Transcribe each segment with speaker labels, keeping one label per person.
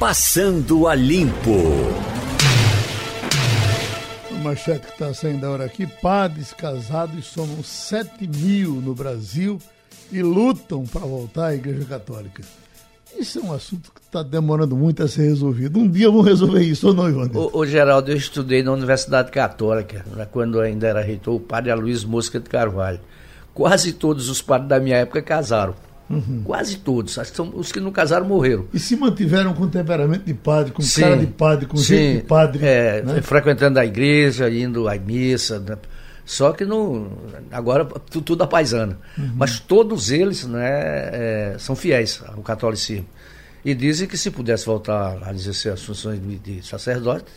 Speaker 1: Passando a Limpo.
Speaker 2: A manchete que está saindo agora aqui: padres casados somam 7 mil no Brasil e lutam para voltar à Igreja Católica. Isso é um assunto que está demorando muito a ser resolvido. Um dia vão resolver isso, ou não, Ivan?
Speaker 3: O, o, Geraldo, eu estudei na Universidade Católica, né, quando ainda era reitor, o padre Aloysio Mosca de Carvalho. Quase todos os padres da minha época casaram. Uhum. Quase todos. Acho que são, os que não casaram morreram.
Speaker 2: E se mantiveram com temperamento de padre, com Sim. cara de padre, com Sim. jeito de padre.
Speaker 3: É, né? frequentando a igreja, indo à missa. Né? Só que não. Agora tudo, tudo a paisana. Uhum. Mas todos eles né, é, são fiéis ao catolicismo. E dizem que se pudesse voltar a exercer as funções de, de sacerdote,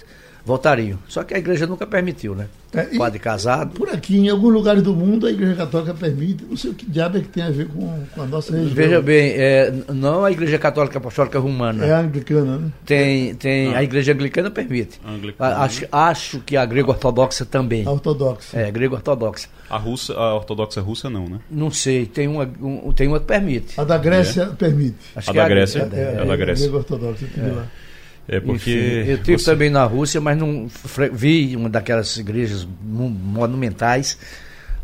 Speaker 3: voltariam. Só que a igreja nunca permitiu, né? É, Padre casado.
Speaker 2: Por aqui, em alguns lugares do mundo, a igreja católica permite. Não sei o que diabo é que tem a ver com, com a nossa região.
Speaker 3: Veja bem, é, não a igreja católica apostólica romana.
Speaker 2: É a anglicana, né?
Speaker 3: Tem, tem, ah. A igreja anglicana permite. Anglicana. Acho, acho que a grega ortodoxa também.
Speaker 2: A ortodoxa.
Speaker 3: É, a grega ortodoxa.
Speaker 4: A russa, a ortodoxa russa não, né?
Speaker 3: Não sei, tem uma, um, tem uma que permite.
Speaker 2: A da Grécia é. permite.
Speaker 4: Acho a da Grécia? É, é,
Speaker 2: é, a da Grécia. A grega ortodoxa, tem lá.
Speaker 3: É porque. Enfim, eu tive você... também na Rússia, mas não vi uma daquelas igrejas monumentais,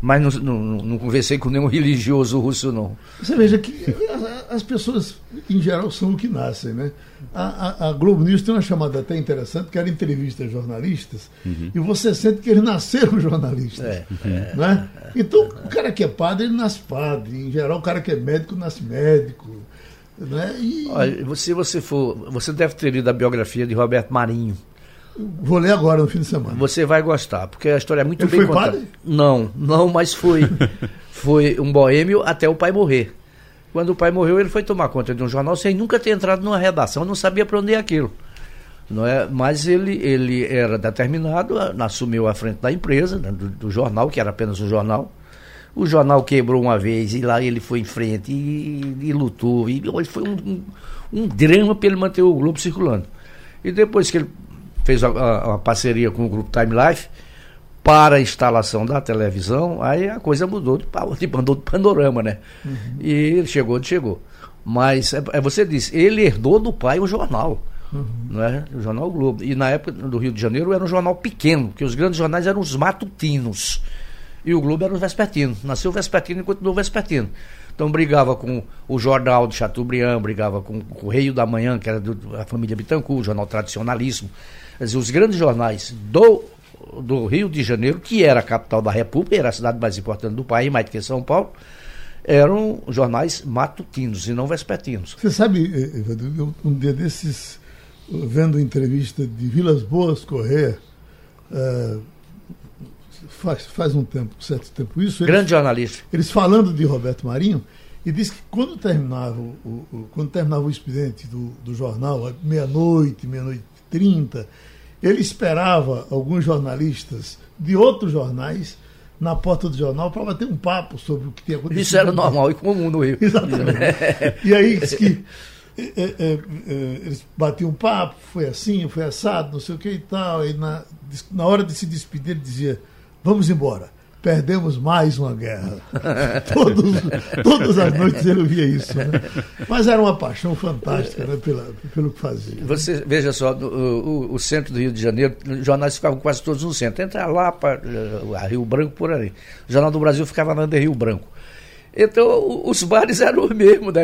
Speaker 3: mas não, não, não, conversei com nenhum religioso russo, não.
Speaker 2: Você veja que as pessoas, em geral, são o que nascem, né? A, a, a Globo News tem uma chamada até interessante, que era entrevista a jornalistas, uhum. e você sente que eles nasceram jornalistas. É, né? É, então, o cara que é padre, ele nasce padre. Em geral, o cara que é médico, nasce médico. Né? E...
Speaker 3: Olha, se você for. Você deve ter lido a biografia de Roberto Marinho.
Speaker 2: Vou ler agora no fim de semana.
Speaker 3: Você vai gostar, porque a história é muito
Speaker 2: Ele
Speaker 3: bem
Speaker 2: foi contada. Padre?
Speaker 3: Não, não, mas foi. foi um boêmio até o pai morrer. Quando o pai morreu, ele foi tomar conta de um jornal sem nunca ter entrado numa redação, não sabia para onde ia aquilo. Não é? Mas ele, ele era determinado, assumiu a frente da empresa, né, do, do jornal, que era apenas um jornal, o jornal quebrou uma vez e lá ele foi em frente e, e lutou. E foi um, um, um drama para ele manter o Globo circulando. E depois que ele fez a, a, a, parceria com o grupo Time Life para a instalação da televisão, aí a coisa mudou de, de, de panorama, né? Uhum. E ele chegou onde chegou. Mas é, é, você disse, ele herdou do pai o jornal. Uhum. Não é? O jornal Globo. E na época do Rio de Janeiro era um jornal pequeno, porque os grandes jornais eram os matutinos e o Globo era o vespertino. Nasceu o vespertino e continuou o vespertino. Então brigava com o jornal de Chateaubriand, brigava com o Correio da Manhã, que era da família Bittencourt, jornal tradicionalíssimo. Quer dizer, os grandes jornais do, do Rio de Janeiro, que era a capital da República, era a cidade mais importante do país, mais do que São Paulo, eram jornais matutinos e não vespertinos.
Speaker 2: Você sabe, eu, um dia desses, vendo entrevista de Vilas Boas Correia, uh, faz, faz um tempo, um certo tempo isso.
Speaker 3: Grande eles, jornalista.
Speaker 2: Eles falando de Roberto Marinho, e disse que quando terminava o, o quando terminava o expediente do, do jornal, meia-noite, meia-noite e trinta, ele esperava alguns jornalistas de outros jornais na porta do jornal para bater um papo sobre o que tinha acontecido.
Speaker 3: Isso era normal e comum no Rio.
Speaker 2: Exatamente. e aí disse que é, é, é, eles batiam um papo, foi assim, foi assado, não sei o que e tal. E na, na hora de se despedir, ele dizia: vamos embora. Perdemos mais uma guerra. Todos, todas as noites ele via isso. Né? Mas era uma paixão fantástica né, pela, pelo que fazia.
Speaker 3: Você veja só, o, o, o, centro do Rio de Janeiro, os jornais ficavam quase todos no centro. Entra lá para Rio Branco por ali. O Jornal do Brasil ficava na Rio Branco. Então, os bares eram os mesmos, né?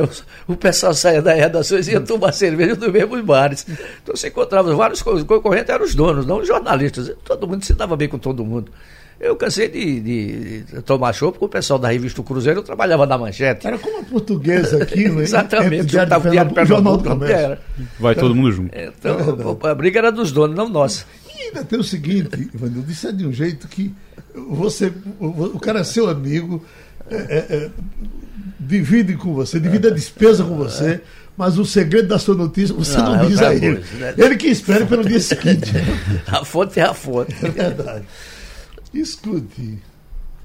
Speaker 3: O pessoal saía da redação e ia tomar cerveja nos mesmos bares. Então, você encontrava vários concorrentes, eram os donos, não os jornalistas. Todo mundo se dava bem com todo mundo. Eu cansei de, de, de tomar chopp com o pessoal da revista Cruzeiro, eu trabalhava na manchete.
Speaker 2: Era como a portuguesa aqui,
Speaker 3: né? Exatamente, juntava o diário Pernambuco,
Speaker 4: era. Vai todo mundo junto.
Speaker 3: Então, é a briga era dos donos, não nossa.
Speaker 2: E ainda tem o seguinte, Ivanildo, isso é de um jeito que você, o cara é seu amigo, é, é, é, divide com você, divide a despesa com você, mas o segredo da sua notícia você não, não diz a ele. Né? Ele que espera pelo dia seguinte.
Speaker 3: a fonte é a fonte.
Speaker 2: É verdade. Escute,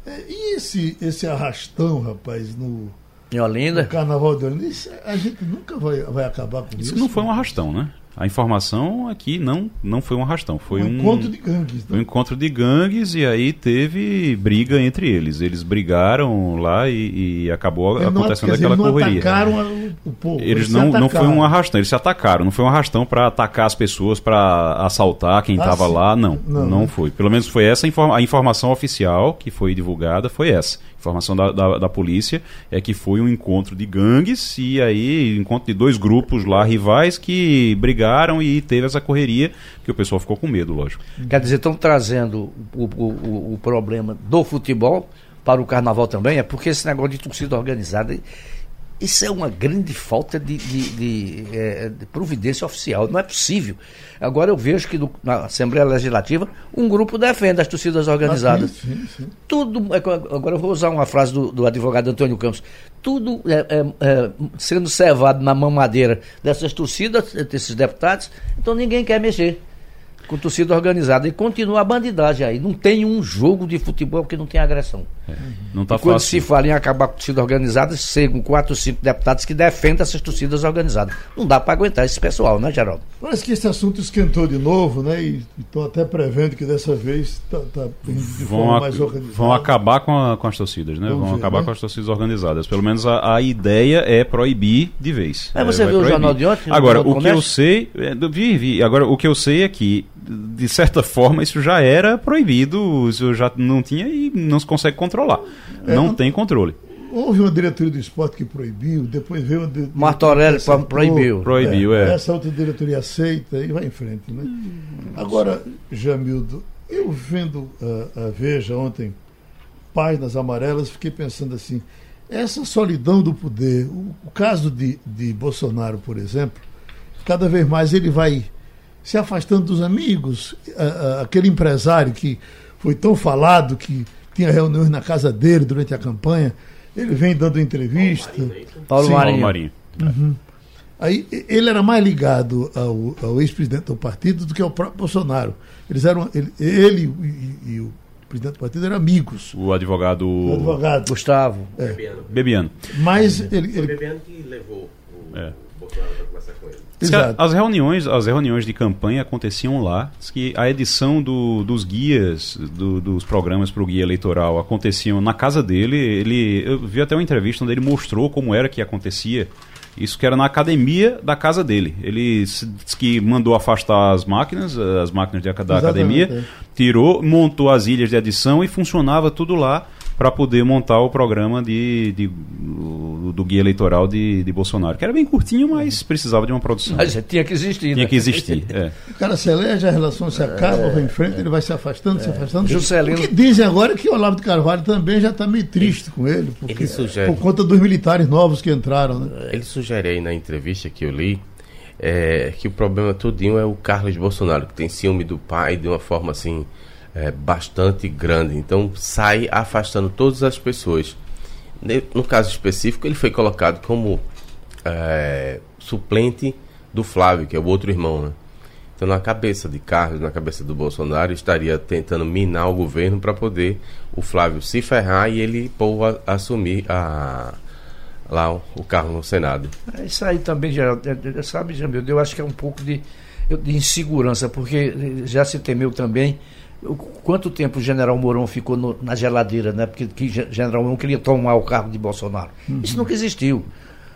Speaker 2: é, e esse, esse arrastão, rapaz, no,
Speaker 3: em Olinda?
Speaker 2: no Carnaval de Olinda, isso, a gente nunca vai, vai acabar com isso.
Speaker 4: Isso não foi um arrastão, né? A informação aqui não, não foi um arrastão, foi um,
Speaker 2: um encontro de gangues.
Speaker 4: Né? Um encontro de gangues e aí teve briga entre eles. Eles brigaram lá e, e acabou eles acontecendo não, aquela
Speaker 2: eles
Speaker 4: não correria.
Speaker 2: Atacaram o povo.
Speaker 4: Eles, eles não, não foi um arrastão, eles se atacaram. Não foi um arrastão para atacar as pessoas, para assaltar quem estava ah, lá. Não, não, não, foi. Pelo menos foi essa a informação oficial que foi divulgada, foi essa informação da, da, da, polícia é que foi um encontro de gangues e aí encontro de dois grupos lá rivais que brigaram e teve essa correria que o pessoal ficou com medo, lógico.
Speaker 3: Quer dizer, estão trazendo o, o, o problema do futebol para o carnaval também, é porque esse negócio de torcida organizada isso é uma grande falta de, de, de, é, de, providência oficial. Não é possível. Agora eu vejo que no, na Assembleia Legislativa um grupo defende as torcidas organizadas. Ah, sim, sim, sim. Tudo. É, agora eu vou usar uma frase do, do advogado Antônio Campos. Tudo é, é, é sendo cevado na mamadeira dessas torcidas, desses deputados, então ninguém quer mexer com torcida organizada. E continua a bandidagem aí. Não tem um jogo de futebol que não tem agressão. É,
Speaker 4: não tá
Speaker 3: e quando se fala em acabar com torcida organizada, chegam quatro ou cinco deputados que defendem essas torcidas organizadas. Não dá para aguentar esse pessoal, né, Geraldo?
Speaker 2: Parece que esse assunto esquentou de novo, né? E estou até prevendo que dessa vez está tá, de
Speaker 4: vão forma mais organizada. Vão acabar com, a, com as torcidas, né? Vamos vão ver, acabar né? com as torcidas organizadas. Pelo menos a, a ideia é proibir de vez.
Speaker 3: É, você
Speaker 4: é,
Speaker 3: viu o jornal de ontem?
Speaker 4: Agora, o que eu sei. É, vi, vi. Agora, o que eu sei é que de certa forma, isso já era proibido, isso já não tinha e não se consegue controlar. É, não, tem controle.
Speaker 2: Houve uma diretoria do esporte que proibiu, depois veio uma.
Speaker 3: Martorelli proibiu.
Speaker 4: Proibiu, é,
Speaker 2: é. Essa outra diretoria aceita e vai em frente. Né? Agora, Jamildo, eu vendo a, a Veja ontem, páginas amarelas, fiquei pensando assim: essa solidão do poder, o, o caso de, de Bolsonaro, por exemplo, cada vez mais ele vai se afastando dos amigos. Aquele empresário que foi tão falado, que tinha reuniões na casa dele durante a campanha, ele vem dando entrevista.
Speaker 3: Paulo Sim, Marinho. Paulo Marinho.
Speaker 2: Uhum. Aí ele era mais ligado ao, ao ex-presidente do partido do que ao próprio Bolsonaro. Eles eram ele, ele e, e, o presidente do partido eram amigos.
Speaker 4: O advogado, o
Speaker 2: advogado.
Speaker 3: Gustavo
Speaker 4: é. Bebiano. Bebiano.
Speaker 2: Mas ele, ele...
Speaker 5: Bebiano que levou o é. Bolsonaro para conversar com ele.
Speaker 4: As reuniões, as reuniões de campanha aconteciam lá. Que a edição do, dos guias, do, dos programas para o guia eleitoral aconteciam na casa dele. Ele, eu vi até uma entrevista onde ele mostrou como era que acontecia. Isso que era na academia da casa dele. Ele disse que mandou afastar as máquinas, as máquinas de, da Exatamente, academia, é. tirou, montou as ilhas de edição e funcionava tudo lá para poder montar o programa de, de do, do, guia eleitoral de, de Bolsonaro, que era bem curtinho, mas precisava de uma produção.
Speaker 3: Mas tinha que existir.
Speaker 4: Tinha né? que existir. é.
Speaker 2: O cara se elege, a relação se acaba, é, vai em frente, ele vai se afastando, é. se afastando.
Speaker 3: Juscelino.
Speaker 2: O que dizem agora é que o Olavo de Carvalho também já está meio triste com ele, porque, ele sugere, por conta dos militares novos que entraram. Né?
Speaker 5: Ele sugere aí na entrevista que eu li é, que o problema todinho é o Carlos Bolsonaro, que tem ciúme do pai de uma forma assim é, bastante grande. Então sai afastando todas as pessoas. No caso específico, ele foi colocado como é, suplente do Flávio, que é o outro irmão. Né? Então, na cabeça de Carlos, na cabeça do Bolsonaro, estaria tentando minar o governo para poder o Flávio se ferrar e ele pô, a, assumir a, lá o, o carro no Senado.
Speaker 3: É isso aí também, Geraldo. Sabe, Jamil, eu acho que é um pouco de, de insegurança, porque já se temeu também Quanto tempo o general Mourão ficou no, na geladeira, né? Porque que general Mourão queria tomar o cargo de Bolsonaro. Uhum. Isso nunca existiu.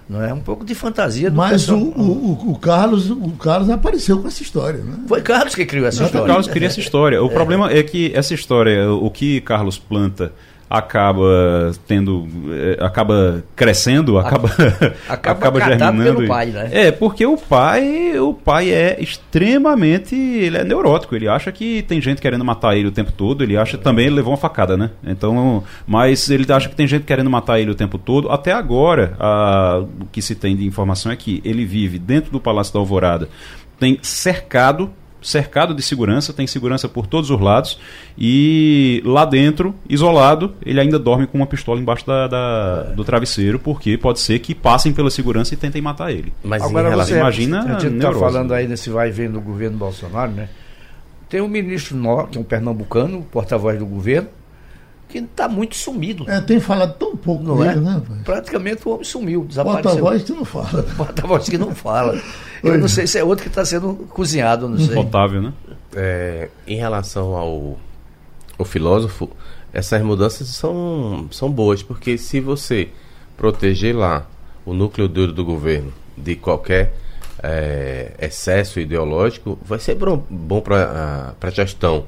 Speaker 3: Não é um pouco de fantasia do
Speaker 2: Mas o, o, o, Carlos, o Carlos apareceu com essa história, né?
Speaker 3: Foi Carlos que criou essa Não, história.
Speaker 4: Carlos queria essa história. O é. problema é que essa história, o que Carlos planta acaba tendo eh, acaba crescendo acaba
Speaker 3: acaba, acaba germinando pelo pai, né?
Speaker 4: é porque o pai o pai é extremamente ele é neurótico ele acha que tem gente querendo matar ele o tempo todo ele acha também ele levou uma facada né então mas ele acha que tem gente querendo matar ele o tempo todo até agora a, o que se tem de informação é que ele vive dentro do Palácio da Alvorada tem cercado cercado de segurança, tem segurança por todos os lados e lá dentro, isolado, ele ainda dorme com uma pistola embaixo da, da do travesseiro, porque pode ser que passem pela segurança e tentem matar ele.
Speaker 3: Mas Agora relação, você imagina, a gente está falando aí desse vai e vem do governo Bolsonaro, né? Tem um ministro que é um pernambucano, porta-voz do governo, que está muito sumido.
Speaker 2: É, tem falado tão pouco
Speaker 3: não é? né? Praticamente o homem sumiu, desapareceu.
Speaker 2: Porta-voz que não fala.
Speaker 3: Porta-voz que não fala. Eu não sei se é outro que está sendo cozinhado, não sei.
Speaker 4: Otávio, né?
Speaker 5: É, em relação ao, ao filósofo, essas mudanças são, são boas, porque se você proteger lá o núcleo duro do governo de qualquer é, excesso ideológico, vai ser bom, bom para a gestão.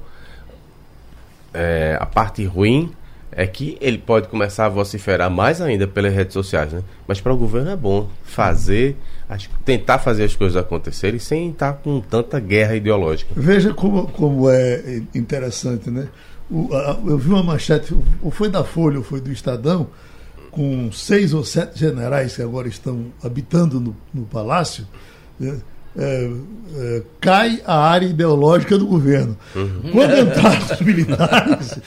Speaker 5: É, a parte ruim é que ele pode começar a vociferar mais ainda pelas redes sociais, né? Mas para o governo é bom fazer, tentar fazer as coisas acontecerem sem estar com tanta guerra ideológica.
Speaker 2: Veja como, como é interessante, né? O, a, eu vi uma manchete, ou foi da Folha ou foi do Estadão, com seis ou sete generais que agora estão habitando no, no palácio, né? É, é, cai a área ideológica do governo. Uhum. Quando entraram os militares,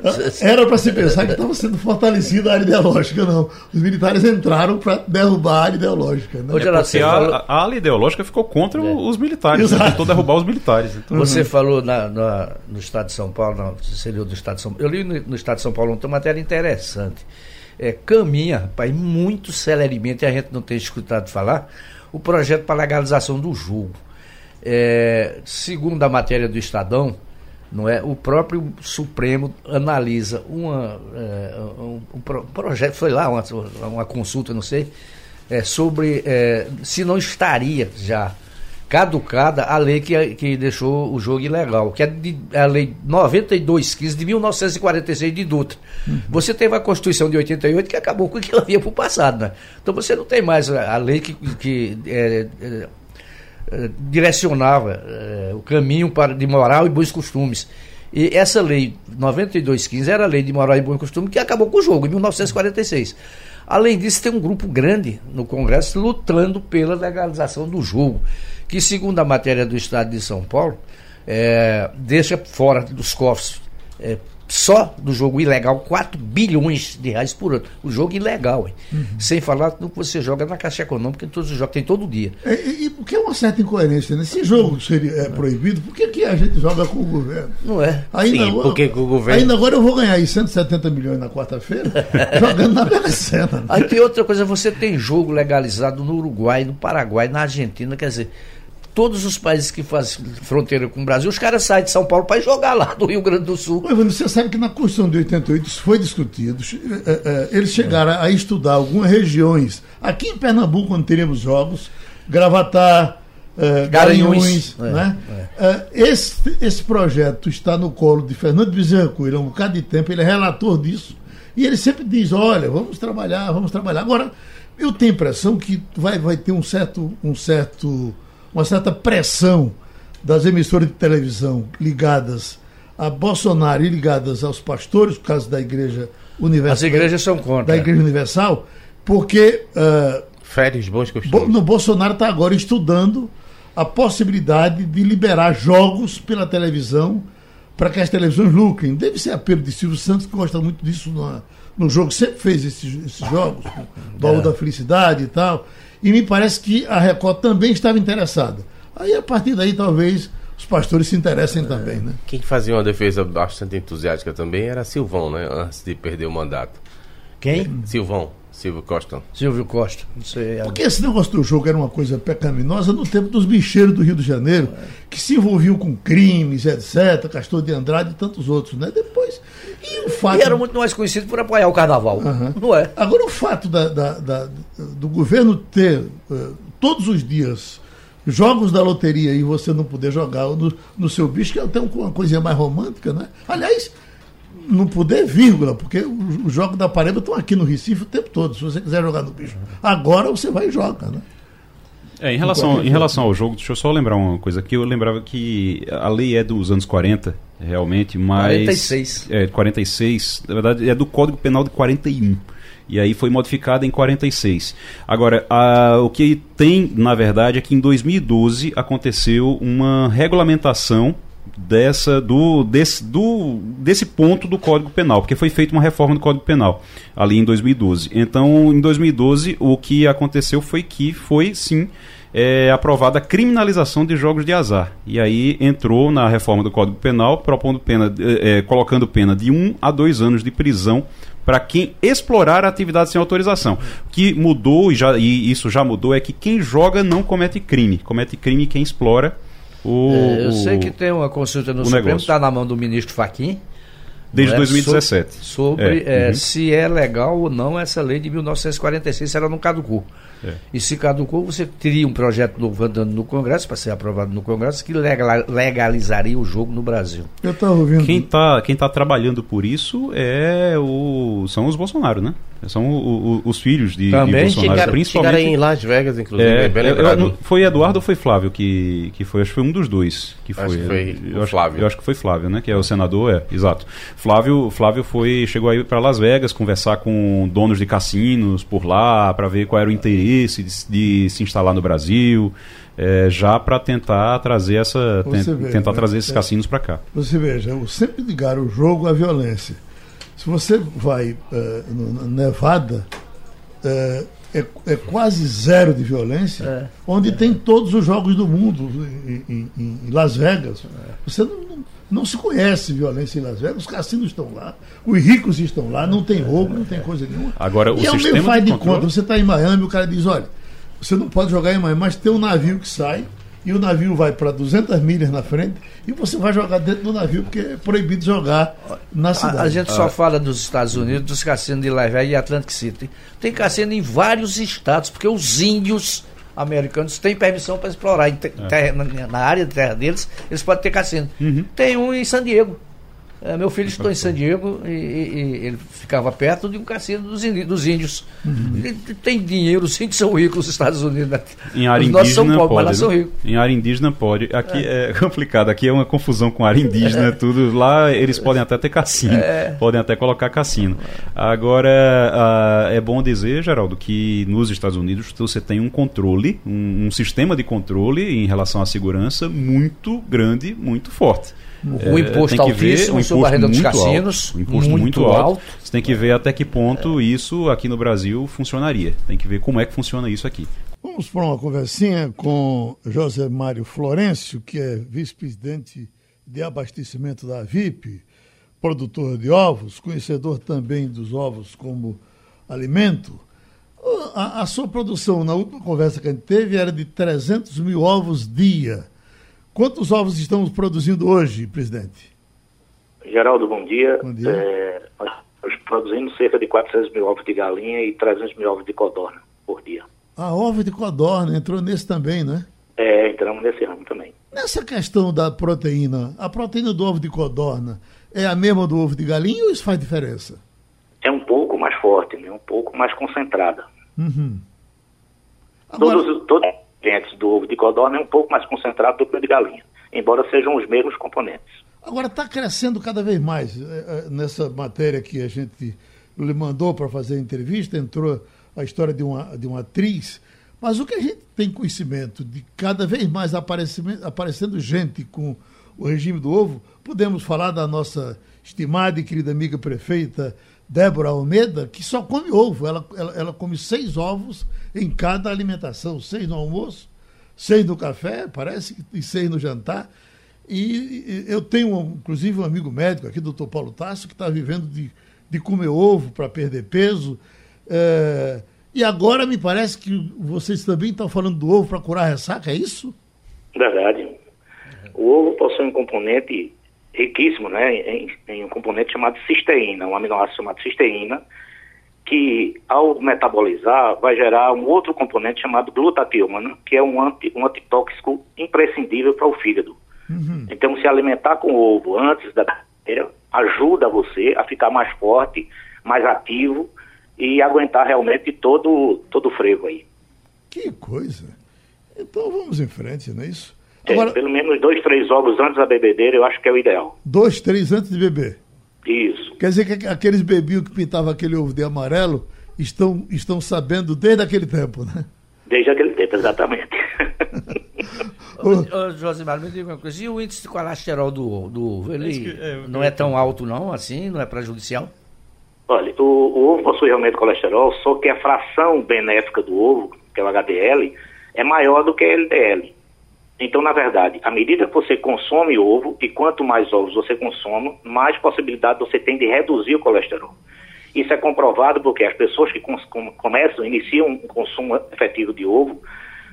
Speaker 2: era para se pensar que estava sendo fortalecida a área ideológica, não. Os militares entraram para derrubar a área ideológica. Né?
Speaker 4: É porque a, a, área ideológica ficou contra é. os militares, né? tentou derrubar os militares.
Speaker 3: Então. Você uhum. falou na, na, no estado de São Paulo, não, seria do estado de São Paulo. Eu li no, no estado de São Paulo uma matéria interessante. É, caminha, rapaz, muito celeremente, a gente não tem escutado falar o projeto para legalização do jogo. É, segundo a matéria do Estadão, não é? O próprio Supremo analisa uma, é, um, um, projeto, foi lá uma, uma consulta, não sei, é, sobre é, se não estaria já caducada a lei que, que deixou o jogo ilegal, que é de, a lei 9215 de 1946 de Dutra. Uhum. Você teve a Constituição de 88 que acabou com o que havia para o passado, né? Então você não tem mais a, a lei que, que é, é, é, direcionava é, o caminho para, de moral e bons costumes. E essa lei 9215 era a lei de moral e bons costumes que acabou com o jogo em 1946. Além disso, tem um grupo grande no Congresso lutando pela legalização do jogo que, segundo a matéria do Estado de São Paulo, é, deixa fora dos cofres é, só do jogo ilegal 4 bilhões de reais por ano. O jogo ilegal, uhum. sem falar do que você joga na Caixa Econômica, em todos os jogos, tem todo dia.
Speaker 2: É, e, e porque é uma certa incoerência, né? Se jogo seria é, proibido, por que, que a gente joga com o governo?
Speaker 3: Não é?
Speaker 5: Ainda Sim, agora, porque com o governo...
Speaker 2: Ainda agora eu vou ganhar aí 170 milhões na quarta-feira, jogando na Mega Sena. Né?
Speaker 3: Aí tem outra coisa, você tem jogo legalizado no Uruguai, no Paraguai, na Argentina, quer dizer todos os países que fazem fronteira com o Brasil, os caras saem de São Paulo para jogar lá do Rio Grande do Sul.
Speaker 2: Mas você sabe que na Constituição de 88 isso foi discutido. É, é, eles chegaram a estudar algumas regiões. Aqui em Pernambuco, quando teremos jogos, Gravatar, é, Garanhuns. né? Esse, esse projeto está no colo de Fernando Bezerra Coelho há um bocado de tempo, ele é relator disso. E ele sempre diz: olha, vamos trabalhar, vamos trabalhar. Agora, eu tenho a impressão que vai, vai ter um certo. Um certo uma certa pressão das emissoras de televisão ligadas a Bolsonaro e ligadas aos pastores, por causa da Igreja Universal.
Speaker 3: As igrejas são contra.
Speaker 2: Da Igreja Universal, porque. Uh,
Speaker 5: Férias, bons costumes.
Speaker 2: No Bolsonaro está agora estudando a possibilidade de liberar jogos pela televisão para que as televisões lucrem. Deve ser apelo de Silvio Santos, que gosta muito disso no, no jogo, sempre fez esses, esses jogos, Baú é. da Felicidade e tal e me parece que a Record também estava interessada. Aí, a partir daí, talvez os pastores se interessem é. também, né?
Speaker 5: Quem fazia uma defesa bastante entusiástica também era Silvão, né? Antes de perder o mandato.
Speaker 3: Quem?
Speaker 5: Silvão. Silvio Costa.
Speaker 3: Silvio Costa. Não sei.
Speaker 2: É. Porque esse negócio do jogo era uma coisa pecaminosa no tempo dos bicheiros do Rio de Janeiro, é. que se envolviam com crimes, etc., Castor de Andrade e tantos outros, né? Depois.
Speaker 3: E o fato. E eram muito mais conhecidos por apoiar o carnaval. Uhum. Não é?
Speaker 2: Agora, o fato da, da, da, do governo ter uh, todos os dias jogos da loteria e você não poder jogar no, no seu bicho, que é até uma coisinha mais romântica, né? Aliás não poder, vírgula, porque os jogos da Paraíba estão aqui no Recife o tempo todo. Se você quiser jogar no bicho, agora você vai e joga, né?
Speaker 4: É, em relação, em relação ao jogo, deixa eu só lembrar uma coisa aqui. Eu lembrava que a lei é dos anos 40, realmente, mas.
Speaker 3: 46.
Speaker 4: É, 46. Na verdade, é do Código Penal de 41. E aí foi modificada em 46. Agora, a, o que tem, na verdade, é que em 2012 aconteceu uma regulamentação dessa do desse, do desse ponto do Código Penal, porque foi feita uma reforma do Código Penal ali em 2012. Então, em 2012, o que aconteceu foi que foi sim é, aprovada a criminalização de jogos de azar. E aí entrou na reforma do Código Penal, propondo pena, é, colocando pena de um a dois anos de prisão para quem explorar a atividade sem autorização. O que mudou, e, já, e isso já mudou, é que quem joga não comete crime. Comete crime quem explora o.
Speaker 3: É, eu sei que tem uma consulta no Supremo, está na mão do ministro Faquim.
Speaker 4: Desde é? 2017.
Speaker 3: Sobre, é, uhum. se é legal ou não essa lei de 1946, se ela não caducou. É. E se caducou, você teria um projeto novo andando no Congresso, para ser aprovado no Congresso, que legalizaria o jogo no Brasil.
Speaker 4: Eu estava ouvindo. Quem está quem tá trabalhando por isso é o, são os Bolsonaro, né? São o, o, os filhos de,
Speaker 5: Também
Speaker 4: de Bolsonaro.
Speaker 5: Chegaram, principalmente chegaram em Las Vegas, inclusive. É,
Speaker 4: bem eu, foi Eduardo ou foi Flávio que, que foi? Acho que foi um dos dois que foi.
Speaker 5: Acho que foi
Speaker 4: eu, Flávio. Eu acho que foi Flávio, né? Que é o senador, é, exato. Flávio, Flávio foi, chegou aí para Las Vegas conversar com donos de cassinos por lá para ver qual era o interesse de, de se instalar no Brasil. É, já para tentar trazer essa tentar trazer esses é, cassinos para cá.
Speaker 2: Você veja, sempre ligaram o jogo à violência. Se você vai uh, na Nevada, uh, é, é, quase zero de violência, é, onde é. tem todos os jogos do mundo, em, em, em Las Vegas. Você não, não, não, se conhece violência em Las Vegas, os cassinos estão lá, os ricos estão lá, não tem roubo, não tem coisa nenhuma.
Speaker 4: Agora, o
Speaker 2: e é o meio faz de, de conta, você está em Miami, o cara diz, olha, você não pode jogar em Miami, mas tem um navio que sai, e o navio vai para 200 milhas na frente e você vai jogar dentro do navio porque é proibido jogar na cidade.
Speaker 3: A, a gente só ah. fala dos Estados Unidos, dos cassinos de Las Vegas e Atlantic City. Tem cassino em vários estados, porque os índios americanos têm permissão para explorar é. terra, na, na, área de terra deles, eles podem ter cassino. Uhum. Tem um em San Diego. É, meu filho estudou em San Diego e, e, ele ficava perto de um cassino dos, dos índios. Uhum. Ele tem dinheiro, os índios são ricos nos Estados Unidos. Né?
Speaker 4: Em área os indígena são pobres, pode, mas são ricos. Em área indígena pode. Aqui é. é. complicado, aqui é uma confusão com área indígena, é. tudo. Lá eles podem até ter cassino, é. podem até colocar cassino. Agora, uh, é bom dizer, Geraldo, que nos Estados Unidos você tem um controle, um, um sistema de controle em relação à segurança muito grande, muito forte.
Speaker 3: O é, imposto altíssimo ver, sobre a renda dos cassinos.
Speaker 4: Alto, o imposto muito, muito alto. alto. Você tem que ver até que ponto é. isso aqui no Brasil funcionaria. Tem que ver como é que funciona isso aqui.
Speaker 2: Vamos para uma conversinha com José Mário Florencio, que é vice-presidente de abastecimento da VIP, produtor de ovos, conhecedor também dos ovos como alimento. A, a sua produção, na última conversa que a gente teve, era de 300 mil ovos dia. Quantos ovos estamos produzindo hoje, presidente?
Speaker 6: Geraldo, bom dia. Bom dia. É, nós produzimos cerca de 400 mil ovos de galinha e 300 mil ovos de codorna por dia.
Speaker 2: A ovo de codorna entrou nesse também, né?
Speaker 6: É, entramos nesse ramo também.
Speaker 2: Nessa questão da proteína, a proteína do ovo de codorna é a mesma do ovo de galinha ou isso faz diferença?
Speaker 6: É um pouco mais forte, né? um pouco mais concentrada.
Speaker 2: Uhum.
Speaker 6: Agora... Todos, todos nutrientes do ovo de codorna é um pouco mais concentrado do que o de galinha, embora sejam os mesmos componentes.
Speaker 2: Agora está crescendo cada vez mais. É, é, nessa matéria que a gente lhe mandou para fazer a entrevista, entrou a história de uma, de uma atriz. Mas o que a gente tem conhecimento de cada vez mais aparecendo gente com o regime do ovo, podemos falar da nossa estimada e querida amiga prefeita Débora Almeida, que só come ovo. Ela, ela, ela, come seis ovos em cada alimentação: seis no almoço, seis no café, parece, e seis no jantar. E, eu tenho, inclusive, um amigo médico aqui, doutor Paulo Tasso, que está vivendo de, de comer ovo para perder peso. É, e agora me parece que vocês também estão falando do ovo para curar ressaca, é isso?
Speaker 6: Verdade. O ovo possui um componente riquíssimo né, em, em, um componente chamado cisteína, um aminoácido chamado cisteína, que ao metabolizar vai gerar um outro componente chamado glutationa, que é um, anti, um antitóxico imprescindível para o fígado. Uhum. Então, se alimentar com ovo antes da bactéria ajuda você a ficar mais forte, mais ativo e aguentar realmente todo, todo o frevo aí.
Speaker 2: Que coisa! Então vamos em frente, não é isso?
Speaker 6: É, Agora, pelo menos dois, três ovos antes da bebedeira, eu acho que é o ideal.
Speaker 2: Dois, três antes de beber?
Speaker 6: Isso.
Speaker 2: Quer dizer que aqueles bebios que pintavam aquele ovo de amarelo estão, estão sabendo desde aquele tempo, né?
Speaker 6: Desde aquele tempo, exatamente.
Speaker 3: ô, ô, Josimar, me diga uma coisa, e o índice de colesterol do, do ovo, ele é, não é tão alto não, assim, não é prejudicial?
Speaker 6: Olha, o, o ovo possui realmente colesterol, só que a fração benéfica do ovo, que é o HDL, é maior do que a LDL. Então, na verdade, à medida que você consome ovo, e quanto mais ovos você consome, mais possibilidade você tem de reduzir o colesterol. Isso é comprovado porque as pessoas que começam, iniciam um consumo efetivo de ovo,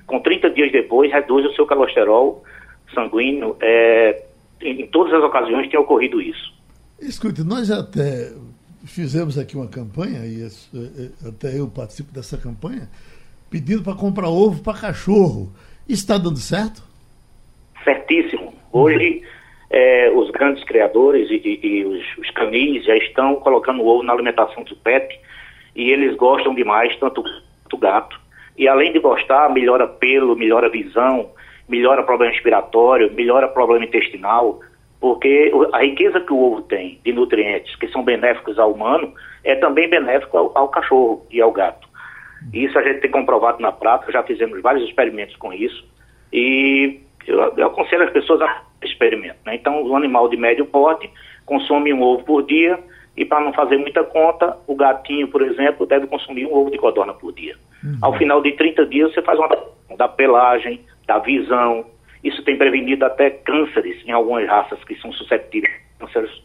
Speaker 6: com 30 dias depois reduz o seu colesterol sanguíneo. É, em todas as ocasiões tem ocorrido isso.
Speaker 2: Escute, nós até fizemos aqui uma campanha, e é, é, até eu participo dessa campanha, pedindo para comprar ovo para cachorro. Está dando certo?
Speaker 6: Certíssimo. Hoje, é, os grandes criadores e, e, e os, os, canis já estão colocando ovo na alimentação do pet e eles gostam demais, tanto o gato. E além de gostar, melhora pelo, melhora visão, melhora problema respiratório, melhora problema intestinal, porque a riqueza que o ovo tem de nutrientes que são benéficos ao humano é também benéfico ao, ao cachorro e ao gato. Isso a gente tem comprovado na prática, já fizemos vários experimentos com isso e eu, eu aconselho as pessoas a experimentar. Né? Então, o animal de médio porte consome um ovo por dia e para não fazer muita conta, o gatinho, por exemplo, deve consumir um ovo de codorna por dia. Uhum. Ao final de 30 dias, você faz uma da pelagem, da visão. Isso tem prevenido até cânceres em algumas raças que são suscetíveis a cânceres.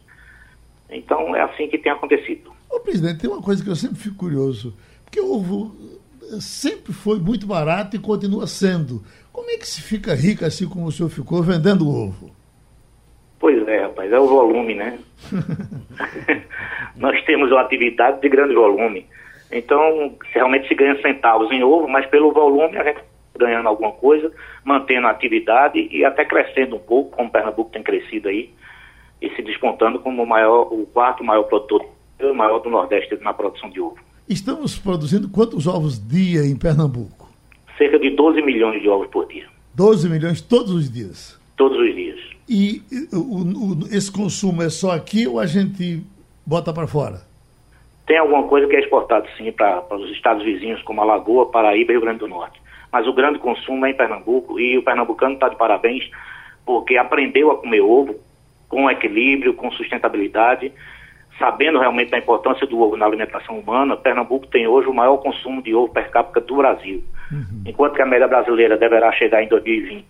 Speaker 6: Então, é assim que tem acontecido.
Speaker 2: Ô, presidente, tem uma coisa que eu sempre fico curioso. Porque o ovo sempre foi muito barato e continua sendo. Como é que se fica rico assim como o senhor ficou vendendo ovo?
Speaker 6: Pois é, rapaz, é o volume, né? Nós temos uma atividade de grande volume. Então, realmente se ganha centavos em ovo, mas pelo volume a gente ganhando alguma coisa, mantendo a atividade e até crescendo um pouco, como Pernambuco tem crescido aí, e se despontando como o, maior, o quarto maior produtor, o maior do Nordeste na produção de ovo.
Speaker 2: Estamos produzindo quantos ovos dia em Pernambuco?
Speaker 6: Cerca de 12 milhões de ovos por dia.
Speaker 2: 12 milhões todos os dias?
Speaker 6: Todos os dias.
Speaker 2: E o, o, esse consumo é só aqui ou a gente bota para fora?
Speaker 6: Tem alguma coisa que é exportado sim para os estados vizinhos, como Alagoa, Paraíba e Rio Grande do Norte. Mas o grande consumo é em Pernambuco e o pernambucano está de parabéns porque aprendeu a comer ovo com equilíbrio, com sustentabilidade sabendo realmente da importância do ovo na alimentação humana, Pernambuco tem hoje o maior consumo de ovo per capita do Brasil. Uhum. Enquanto que a média brasileira deverá chegar em 2020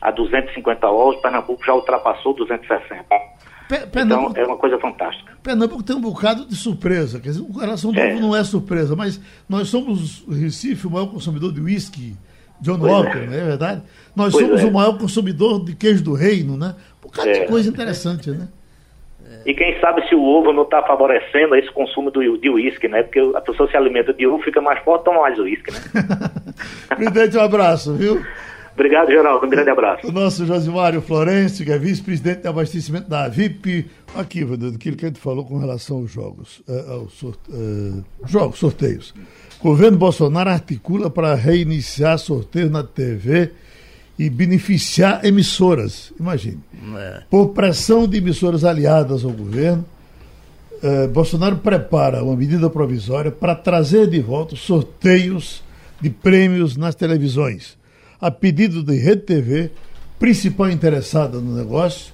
Speaker 6: a 250 ovos, Pernambuco já ultrapassou 260. então é uma coisa fantástica.
Speaker 2: Pernambuco tem um bocado de surpresa, quer dizer, o relação do é. ovo não é surpresa, mas nós somos, Recife, o maior consumidor de uísque, John pois Walker, é. não é verdade? Nós pois somos é. o maior consumidor de queijo do reino, né? Um bocado de é. coisa interessante, né?
Speaker 6: E quem sabe se o ovo não está favorecendo esse consumo do, de uísque, né? Porque a pessoa se alimenta de ovo, fica mais forte, toma mais uísque, né?
Speaker 2: Presidente, um abraço, viu?
Speaker 6: Obrigado, Geraldo. Um grande abraço.
Speaker 2: O nosso Josimário Florencio, que é vice-presidente de abastecimento da VIP. Aqui, Vanildo, aquilo que a gente falou com relação aos jogos, uh, aos sorte uh, jogos, sorteios. O governo Bolsonaro articula para reiniciar sorteios na TV e beneficiar emissoras. Imagine. É. Por pressão de emissoras aliadas ao governo, eh, Bolsonaro prepara uma medida provisória para trazer de volta sorteios de prêmios nas televisões. A pedido de Rede TV, principal interessada no negócio,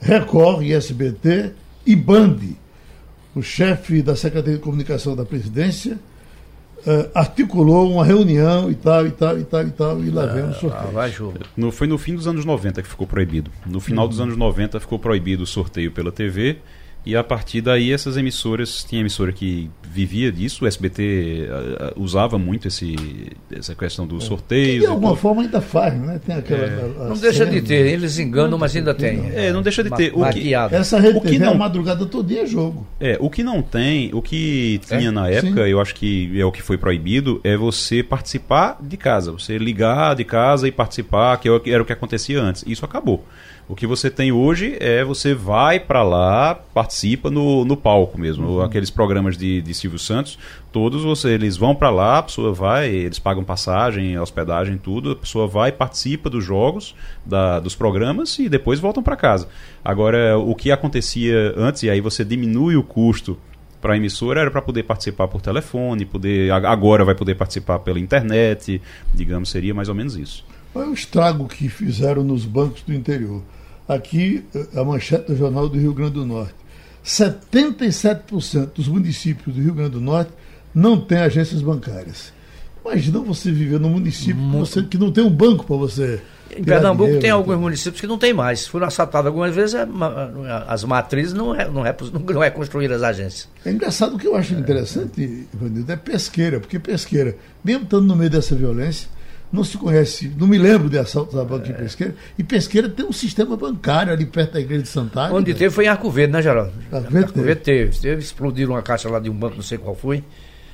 Speaker 2: Record e SBT e Band. O chefe da Secretaria de Comunicação da Presidência uh, articulou uma reunião e tal, e tal, e tal, e tal, e lá vem o sorteio.
Speaker 4: No, foi no fim dos anos 90 que ficou proibido. No final uhum. dos anos 90 ficou proibido o sorteio pela TV e a partir daí essas emissoras, tinha emissora que vivia disso, o SBT uh, eh, eh, usava muito esse, essa questão dos é. sorteios.
Speaker 2: de alguma forma ainda faz, né? Tem aquela. É.
Speaker 3: A, a não deixa de ter, eles enganam, mas ainda tem.
Speaker 4: É, não deixa de ter.
Speaker 2: O que, essa rede o que não, a madrugada todo dia é jogo.
Speaker 4: É, o que não tem, o que tinha é? na época, Sim. eu acho que é o que foi proibido, é você participar de casa, você ligar de casa e participar, que era o que acontecia antes. Isso acabou. O que você tem hoje é você vai para lá, participa no, no palco mesmo. Uhum. Aqueles programas de, de Silvio Santos, todos você, eles vão para lá, a pessoa vai, eles pagam passagem, hospedagem, tudo, a pessoa vai, participa dos jogos, da, dos programas e depois voltam para casa. Agora, o que acontecia antes, e aí você diminui o custo para a emissora era para poder participar por telefone, poder agora vai poder participar pela internet, digamos, seria mais ou menos isso.
Speaker 2: Olha o estrago que fizeram nos bancos do interior. Aqui, a manchete do Jornal do Rio Grande do Norte. 77% dos municípios do Rio Grande do Norte não têm agências bancárias. Imagina você viver num município que, você, que não tem um banco para você
Speaker 3: Em Pernambuco tem alguns municípios que não tem mais. Foram assaltados algumas vezes, é as matrizes não, não, não reconstruíram as agências.
Speaker 2: É engraçado o que eu acho interessante, Ivanildo, é pesqueira, porque pesqueira, mesmo estando no meio dessa violência, não se conhece, não me lembro de assaltos a banco é. de Pesqueira, e Pesqueira tem um sistema bancário ali perto da igreja de Santana.
Speaker 3: Onde teve foi em Arco Verde, né, Geraldo? Arco Verde, Arco Verde teve. teve. teve. Explodiram uma caixa lá de um banco, não sei qual foi.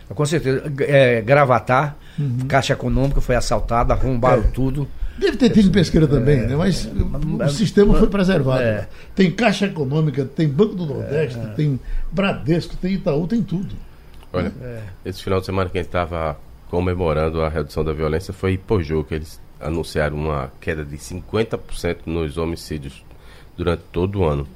Speaker 3: Com certeza. É, Gravatar, uhum. Caixa Econômica foi assaltada, arrombaram é. tudo.
Speaker 2: Deve ter tido pesqueira também, é, né? mas o sistema foi preservado. É. Tem Caixa Econômica, tem Banco do Nordeste, é. tem Bradesco, tem Itaú, tem tudo.
Speaker 5: Olha, é. esse final de semana que a gente estava comemorando a redução da violência foi Ipojô, que eles anunciaram uma queda de 50% nos homicídios durante todo o ano.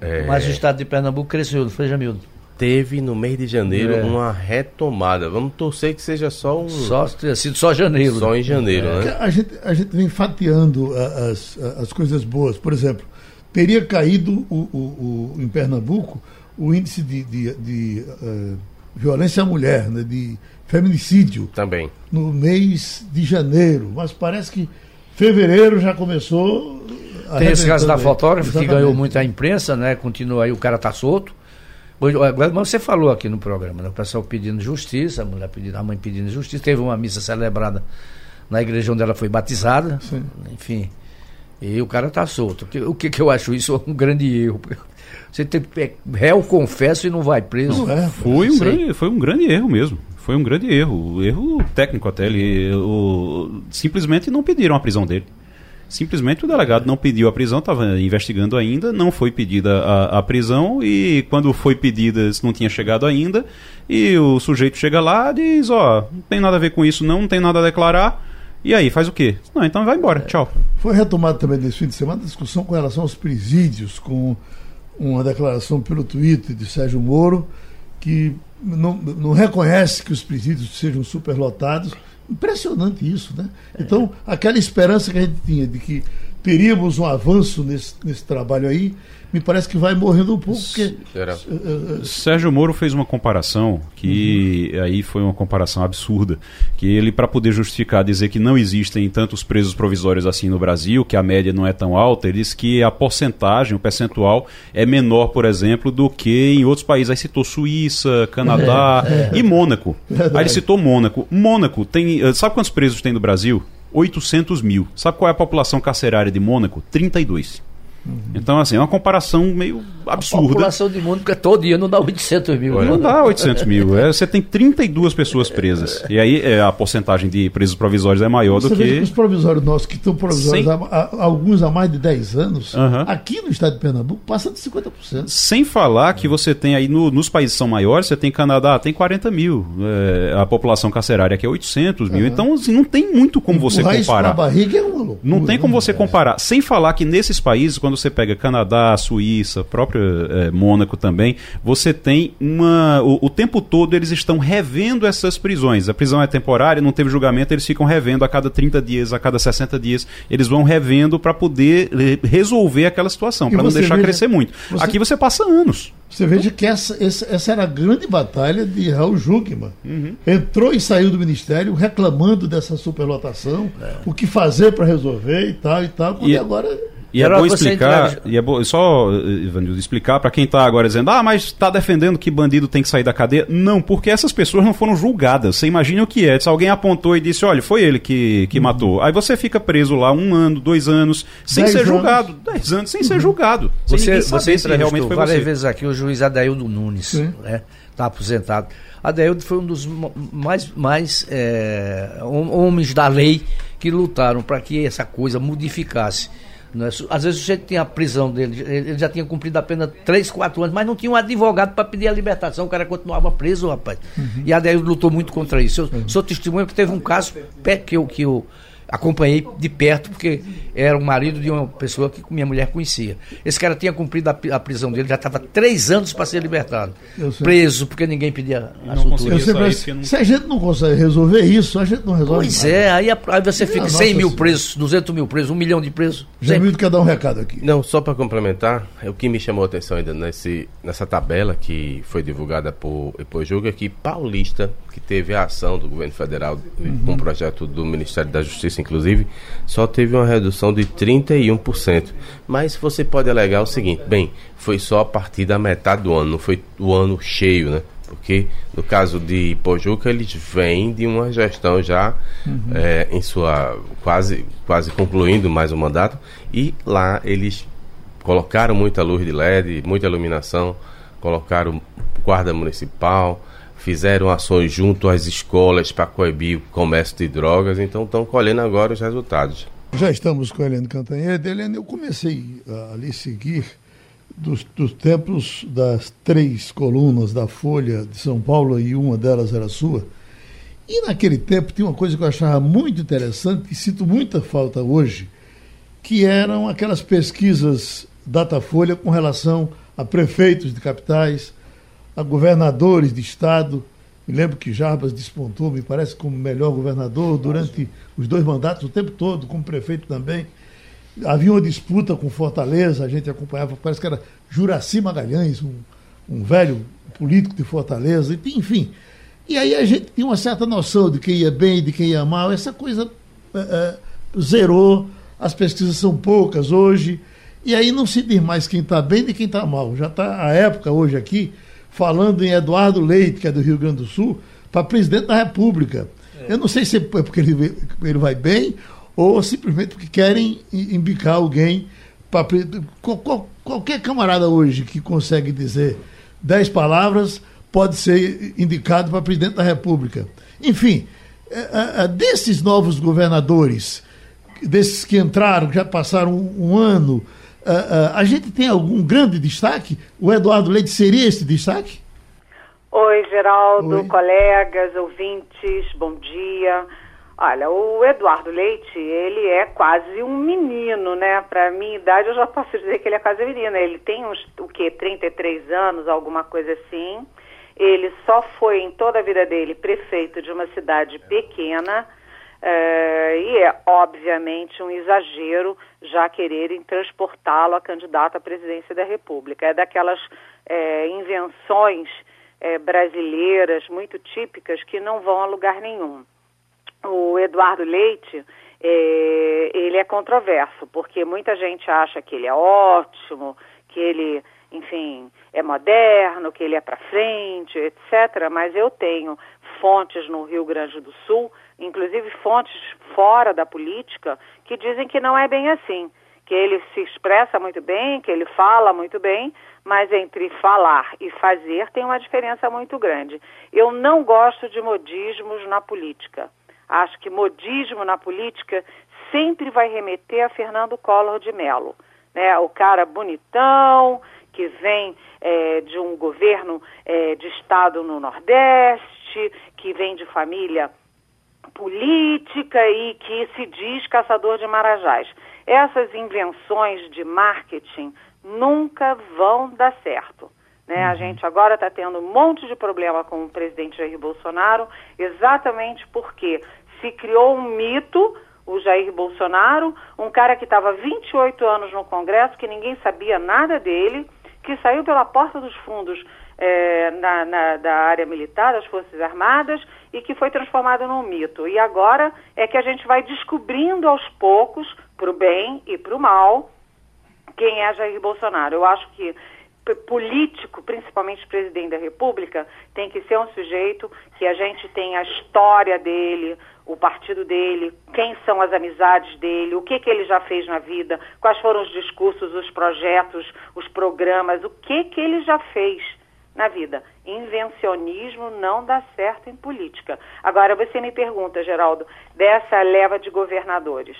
Speaker 3: É... Mas o estado de Pernambuco cresceu, não foi, Jamildo?
Speaker 5: Teve no mês de janeiro é. uma retomada. Vamos torcer que seja só um.
Speaker 3: Só ter sido só janeiro.
Speaker 5: Só em janeiro, é. né?
Speaker 2: A gente, a gente vem fatiando as, as coisas boas. Por exemplo, teria caído o, o, o em Pernambuco o índice de, de, de uh, violência à mulher, né, de feminicídio.
Speaker 5: Também.
Speaker 2: No mês de janeiro. Mas parece que fevereiro já começou.
Speaker 3: Tem esse caso da fotógrafa Exatamente. que ganhou muito a imprensa, né? Continua aí, o cara tá solto. Agora você falou aqui no programa, né? o pessoal pedindo justiça, a mulher pedindo, a mãe pedindo justiça. Teve uma missa celebrada na igreja onde ela foi batizada. Sim. Enfim. E o cara tá solto. O que, que eu acho isso um grande erro. Você tem é, réu, confesso e não vai preso. Não
Speaker 4: é, foi, um grande, foi um grande erro mesmo. Foi um grande erro. Erro técnico até. Ele, o, simplesmente não pediram a prisão dele. Simplesmente o delegado não pediu a prisão, estava investigando ainda, não foi pedida a, a, prisão e quando foi pedida não tinha chegado ainda e o sujeito chega lá diz, ó, oh, não tem nada a ver com isso não, não tem nada a declarar. E aí, faz o quê? Não, então vai embora, tchau.
Speaker 2: Foi retomado também nesse fim de semana a discussão com relação aos presídios, com uma declaração pelo Twitter de Sérgio Moro, que não, não reconhece que os presídios sejam superlotados. Impressionante isso, né? Então, aquela esperança que a gente tinha de que teríamos um avanço nesse, nesse trabalho aí, me parece que vai morrendo um pouco. Porque,
Speaker 4: uh, uh, Sérgio Moro fez uma comparação que uhum. aí foi uma comparação absurda, que ele para poder justificar dizer que não existem tantos presos provisórios assim no Brasil, que a média não é tão alta, ele disse que a porcentagem, o percentual é menor, por exemplo, do que em outros países. Aí citou Suíça, Canadá é, é. e Mônaco. Verdade. Aí ele citou Mônaco. Mônaco tem, sabe quantos presos tem no Brasil? 800 mil. Sabe qual é a população carcerária de Mônaco? 32. Uhum. Então, assim, é uma comparação meio absurda. A
Speaker 3: população de mundo que todo dia não dá 800 mil.
Speaker 4: Olha, não dá 800 mil. É, você tem 32 pessoas presas. E aí é, a porcentagem de presos provisórios é maior você do que... que...
Speaker 2: Os provisórios nossos, que estão provisórios, há, há, alguns há mais de 10 anos, uhum. aqui no estado de Pernambuco, passa de 50%.
Speaker 4: Sem falar que você tem aí, no, nos países que são maiores, você tem Canadá, tem 40 mil. É, a população carcerária aqui é 800 mil. Uhum. Então, assim, não tem muito como você comparar. Isso na
Speaker 2: barriga é uma loucura,
Speaker 4: Não tem como né? você comparar. Sem falar que nesses países, quando você pega Canadá, Suíça, próprio é, Mônaco também, você tem uma. O, o, tempo todo eles estão revendo essas prisões. A prisão é temporária, não teve julgamento, eles ficam revendo a cada 30 dias, a cada 60 dias. Eles vão revendo para poder resolver aquela situação, para não deixar veja, crescer muito. Você... Aqui você passa anos.
Speaker 2: Você veja que essa, essa, era a grande batalha de Raul Jugman. Uhum. Entrou e saiu do ministério reclamando dessa superlotação, é. o que fazer para resolver e tal e tal, quando e agora
Speaker 4: e é bom explicar, e é bom, só, Ivanildo, explicar para quem está agora dizendo, ah, mas está defendendo que bandido tem que sair da cadeia. Não, porque essas pessoas não foram julgadas. Você imagina o que é. Se alguém apontou e disse, olha, foi ele que, que uhum. matou. Aí você fica preso lá um ano, dois anos, sem dez ser anos. julgado. Dez anos sem uhum. ser julgado.
Speaker 3: Você, você se realmente foi várias você. vezes aqui o juiz Adaildo Nunes, né? Está aposentado. Adaildo foi um dos mais, mais é, homens da lei que lutaram para que essa coisa modificasse é? Às vezes o sujeito tinha a prisão dele, ele já tinha cumprido a pena 3, 4 anos, mas não tinha um advogado para pedir a libertação, o cara continuava preso, rapaz. Uhum. E a Adélio lutou muito contra isso. Eu uhum. sou testemunha que teve um caso que eu, que eu acompanhei de perto, porque era o marido de uma pessoa que minha mulher conhecia. Esse cara tinha cumprido a, a prisão dele, já estava três anos para ser libertado. Preso, porque ninguém pedia a
Speaker 2: soltura. Não... Se a gente não consegue resolver isso, a gente não resolve
Speaker 3: Pois nada. é, aí, aí você fica 100 mil presos, 200 mil presos, um milhão de presos.
Speaker 2: Jamildo quer dar um recado aqui.
Speaker 5: Não, só para complementar, é o que me chamou a atenção ainda nesse, nessa tabela que foi divulgada por Epojuga, é que Paulista, que teve a ação do governo federal com um projeto do Ministério da Justiça inclusive, só teve uma redução de 31%. Mas você pode alegar o seguinte: bem, foi só a partir da metade do ano, não foi o ano cheio, né? Porque no caso de Pojuca, eles vêm de uma gestão já uhum. é, em sua quase, quase concluindo mais o mandato, e lá eles colocaram muita luz de LED, muita iluminação, colocaram guarda municipal, fizeram ações junto às escolas para coibir o comércio de drogas, então estão colhendo agora os resultados.
Speaker 2: Já estamos com a Helene Cantanhede. Helene, eu comecei a lhe seguir dos, dos tempos das três colunas da Folha de São Paulo e uma delas era sua. E naquele tempo tinha uma coisa que eu achava muito interessante e sinto muita falta hoje, que eram aquelas pesquisas Datafolha com relação a prefeitos de capitais, a governadores de estado. Me lembro que Jarbas despontou, me parece, como melhor governador durante os dois mandatos, o tempo todo, como prefeito também. Havia uma disputa com Fortaleza, a gente acompanhava, parece que era Juraci Magalhães, um, um velho político de Fortaleza, enfim. E aí a gente tinha uma certa noção de quem ia bem e de quem ia mal. Essa coisa é, é, zerou, as pesquisas são poucas hoje. E aí não se diz mais quem está bem de quem está mal. Já está a época hoje aqui falando em Eduardo Leite, que é do Rio Grande do Sul, para presidente da República. É. Eu não sei se é porque ele, ele vai bem ou simplesmente porque querem embicar alguém para. Qual, qualquer camarada hoje que consegue dizer dez palavras pode ser indicado para presidente da República. Enfim, é, é, desses novos governadores, desses que entraram, já passaram um ano Uh, uh, a gente tem algum grande destaque? O Eduardo Leite seria esse destaque?
Speaker 7: Oi, Geraldo, Oi. colegas, ouvintes, bom dia. Olha, o Eduardo Leite, ele é quase um menino, né? Para minha idade, eu já posso dizer que ele é quase menino. Ele tem uns, o quê, 33 anos, alguma coisa assim. Ele só foi, em toda a vida dele, prefeito de uma cidade pequena é, e é, obviamente, um exagero já quererem transportá-lo a candidato à presidência da República. É daquelas é, invenções é, brasileiras muito típicas que não vão a lugar nenhum. O Eduardo Leite, ele é controverso, porque muita gente acha que ele é ótimo, que ele, enfim, é moderno, que ele é para frente, etc. Mas eu tenho fontes no Rio Grande do Sul inclusive fontes fora da política, que dizem que não é bem assim, que ele se expressa muito bem, que ele fala muito bem, mas entre falar e fazer tem uma diferença muito grande. Eu não gosto de modismos na política. Acho que modismo na política sempre vai remeter a Fernando Collor de Mello. Né? O cara bonitão, que vem é, de um governo é, de estado no Nordeste, que vem de família política e que se diz caçador de marajás. Essas invenções de marketing nunca vão dar certo. Né? A uhum. gente agora está tendo um monte de problema com o presidente Jair Bolsonaro, exatamente porque se criou um mito, o Jair Bolsonaro, um cara que estava 28 anos no Congresso, que ninguém sabia nada dele, que saiu pela porta dos fundos é, na, na, da área militar, das Forças Armadas, e que foi transformado num mito. E agora é que a gente vai descobrindo aos poucos, para o bem e para o mal, quem é Jair Bolsonaro. Eu acho que político, principalmente presidente da República, tem que ser um sujeito que a gente tem a história dele, o partido dele, quem são as amizades dele, o que, que ele já fez na vida, quais foram os discursos, os projetos, os programas, o que, que ele já fez na vida. Invencionismo não dá certo em política. Agora você me pergunta, Geraldo, dessa leva de governadores.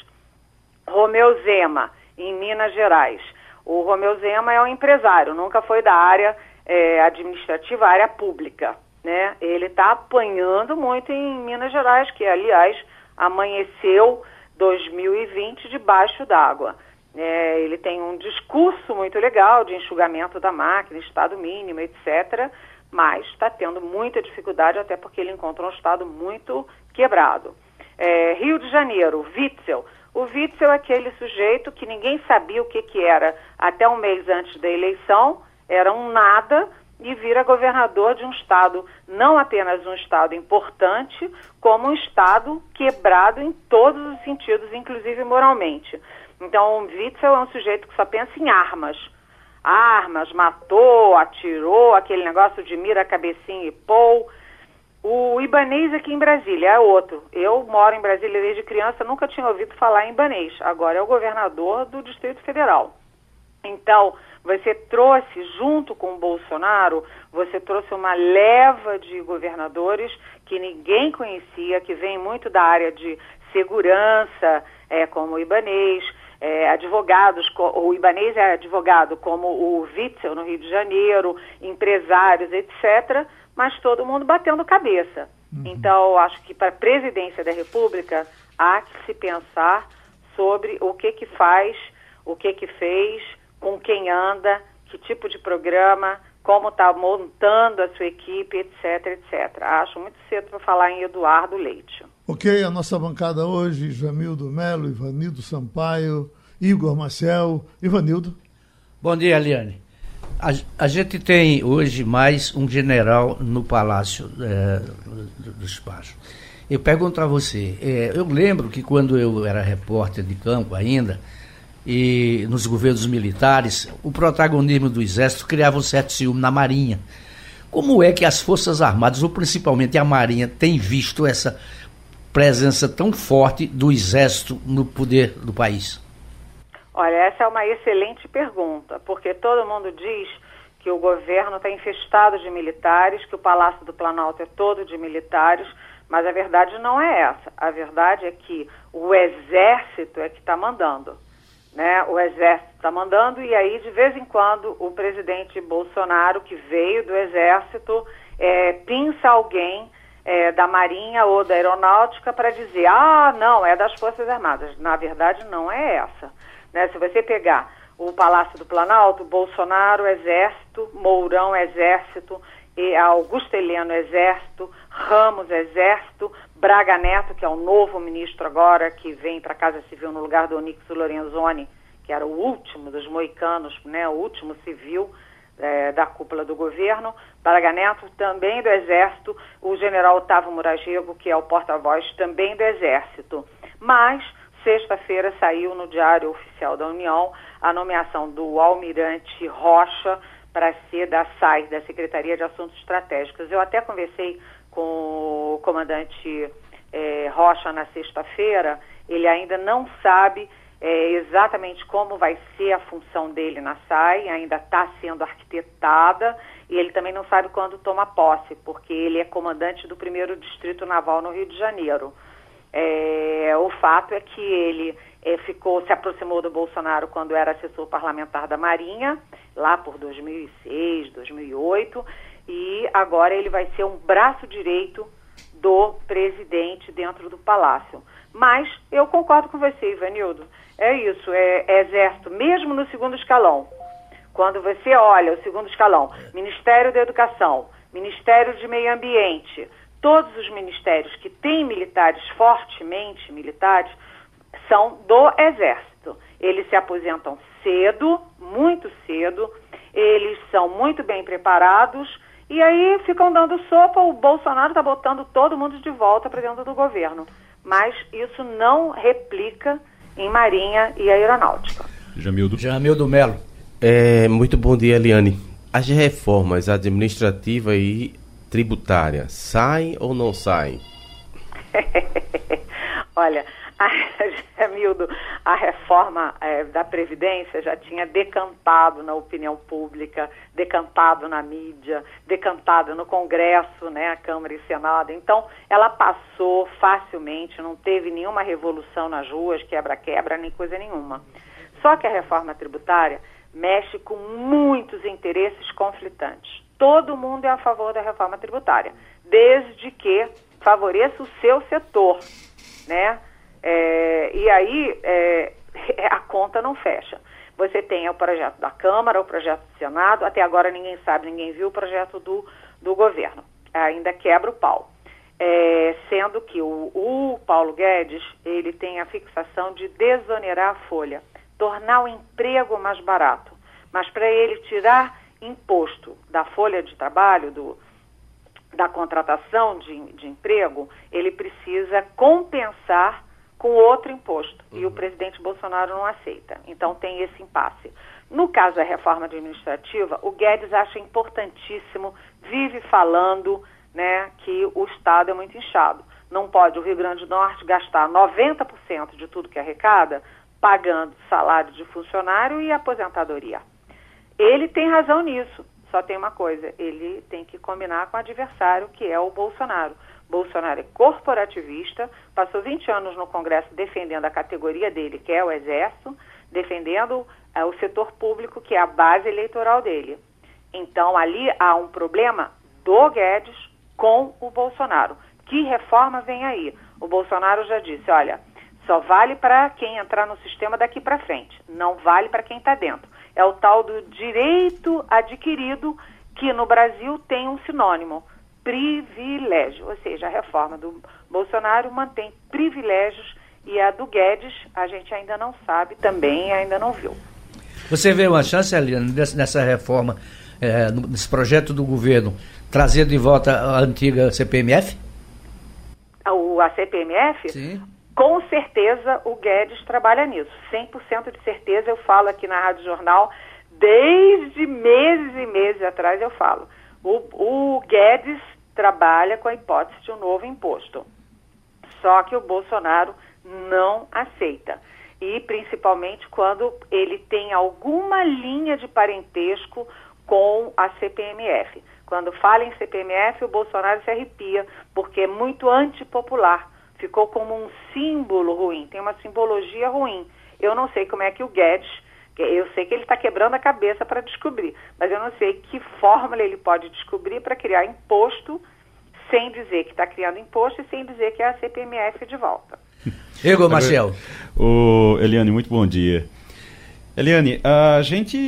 Speaker 7: Romeu Zema, em Minas Gerais. O Romeu Zema é um empresário, nunca foi da área é, administrativa, área pública. Né? Ele está apanhando muito em Minas Gerais, que, aliás, amanheceu 2020 debaixo d'água. É, ele tem um discurso muito legal de enxugamento da máquina, estado mínimo, etc., mas está tendo muita dificuldade, até porque ele encontra um estado muito quebrado. É, Rio de Janeiro, Witzel. O Witzel é aquele sujeito que ninguém sabia o que, que era até um mês antes da eleição, era um nada, e vira governador de um estado, não apenas um estado importante, como um estado quebrado em todos os sentidos, inclusive moralmente. Então, o Witzel é um sujeito que só pensa em armas. Armas, matou, atirou, aquele negócio de mira, cabecinha e pou. O Ibanês aqui em Brasília é outro. Eu moro em Brasília desde criança, nunca tinha ouvido falar em Ibanês. Agora é o governador do Distrito Federal. Então, você trouxe, junto com o Bolsonaro, você trouxe uma leva de governadores que ninguém conhecia, que vem muito da área de segurança, é, como o Ibanês, é, advogados, o Ibanês é advogado como o Witzel no Rio de Janeiro, empresários, etc., mas todo mundo batendo cabeça. Uhum. Então, acho que para a presidência da República há que se pensar sobre o que que faz, o que que fez, com quem anda, que tipo de programa, como está montando a sua equipe, etc, etc. Acho muito cedo para falar em Eduardo Leite.
Speaker 2: Ok, a nossa bancada hoje, Jamildo Melo, Ivanildo Sampaio, Igor Marcel. Ivanildo.
Speaker 3: Bom dia, Eliane. A, a, gente tem hoje mais um general no Palácio é, do, Espaço. Eu pergunto a você, é, eu lembro que quando eu era repórter de campo ainda, e nos governos militares, o protagonismo do Exército criava um certo ciúme na Marinha. Como é que as Forças Armadas, ou principalmente a Marinha, tem visto essa presença tão forte do Exército no poder do país?
Speaker 7: Olha, essa é uma excelente pergunta, porque todo mundo diz que o governo está infestado de militares, que o Palácio do Planalto é todo de militares, mas a verdade não é essa. A verdade é que o Exército é que está mandando né, o exército está mandando, e aí de vez em quando o presidente Bolsonaro, que veio do exército, é, pinça alguém é, da Marinha ou da Aeronáutica para dizer, ah, não, é das Forças Armadas. Na verdade, não é essa. Né? Se você pegar o Palácio do Planalto, Bolsonaro, Exército, Mourão, Exército, e Augusto Heleno, Exército, Ramos, Exército, Braga Neto, que é o novo ministro agora, que vem para a Casa Civil no lugar do Onix Lorenzoni, que era o último dos moicanos, né, o último civil é, da cúpula do governo. Braga Neto, também do Exército. O general Otávio Muragego, que é o porta-voz também do Exército. Mas, sexta-feira, saiu no Diário Oficial da União a nomeação do almirante Rocha para ser da SAI, da Secretaria de Assuntos Estratégicos. Eu até conversei com o comandante é, Rocha na sexta-feira, ele ainda não sabe é, exatamente como vai ser a função dele na SAI, ainda está sendo arquitetada, e ele também não sabe quando toma posse, porque ele é comandante do primeiro Distrito Naval no Rio de Janeiro. É, o fato é que ele é, ficou, se aproximou do Bolsonaro quando era assessor parlamentar da Marinha, lá por 2006, 2008, e agora ele vai ser um braço direito do presidente dentro do palácio. Mas eu concordo com você, Ivanildo. É isso, é, é exército, mesmo no segundo escalão. Quando você olha o segundo escalão, Ministério da Educação, Ministério de Meio Ambiente, todos os ministérios que têm militares fortemente militares são do Exército. Eles se aposentam cedo, muito cedo, eles são muito bem preparados e aí ficam dando sopa, o Bolsonaro está botando todo mundo de volta para dentro do governo. Mas isso não replica em Marinha e Aeronáutica.
Speaker 4: Jamildo.
Speaker 3: Jamildo Melo.
Speaker 5: É, muito bom dia, Eliane. As reformas administrativa e tributária saem ou não saem?
Speaker 7: Olha, Jamildo, a reforma é, da Previdência já tinha decantado na opinião pública, decantado na mídia, decantado no Congresso, né, Câmara e Senado. Então, ela passou facilmente, não teve nenhuma revolução nas ruas, quebra-quebra, nem coisa nenhuma. Só que a reforma tributária mexe com muitos interesses conflitantes. Todo mundo é a favor da reforma tributária, desde que favoreça o seu setor, né? É, e aí é, a conta não fecha. Você tem o projeto da Câmara, o projeto do Senado, até agora ninguém sabe, ninguém viu o projeto do, do governo. Ainda quebra o pau. É, sendo que o, o Paulo Guedes, ele tem a fixação de desonerar a folha, tornar o emprego mais barato. Mas para ele tirar imposto da folha de trabalho, do, da contratação de, de emprego, ele precisa compensar com outro imposto. Uhum. E o uhum. presidente Bolsonaro não aceita. Então tem esse impasse. No caso da reforma administrativa, o Guedes acha importantíssimo, vive falando né, que o Estado é muito inchado. Não pode o Rio Grande do Norte gastar 90% de tudo que arrecada pagando salário de funcionário e aposentadoria. Ele tem razão nisso. Só tem uma coisa, ele tem que combinar com o adversário, que é o Bolsonaro. Bolsonaro é corporativista, passou 20 anos no Congresso defendendo a categoria dele, que é o Exército, defendendo é, o setor público, que é a base eleitoral dele. Então, ali há um problema do Guedes com o Bolsonaro. Que reforma vem aí? O Bolsonaro já disse: olha, só vale para quem entrar no sistema daqui para frente, não vale para quem está dentro é o tal do direito adquirido, que no Brasil tem um sinônimo, privilégio. Ou seja, a reforma do Bolsonaro mantém privilégios e a do Guedes a gente ainda não sabe, também ainda não viu.
Speaker 3: Você vê uma chance, Eliane, nessa reforma, é, nesse projeto do governo, trazer de volta a antiga CPMF?
Speaker 7: O, a CPMF? Sim. Com certeza o Guedes trabalha nisso, 100% de certeza. Eu falo aqui na Rádio Jornal, desde meses e meses atrás eu falo. O, o Guedes trabalha com a hipótese de um novo imposto. Só que o Bolsonaro não aceita. E principalmente quando ele tem alguma linha de parentesco com a CPMF. Quando fala em CPMF, o Bolsonaro se arrepia, porque é muito antipopular ficou como um símbolo ruim, tem uma simbologia ruim. Eu não sei como é que o Guedes, eu sei que ele está quebrando a cabeça para descobrir, mas eu não sei que fórmula ele pode descobrir para criar imposto sem dizer que está criando imposto e sem dizer que é a CPMF de volta.
Speaker 3: Igor Marcel.
Speaker 4: Eliane, muito bom dia. Eliane, a gente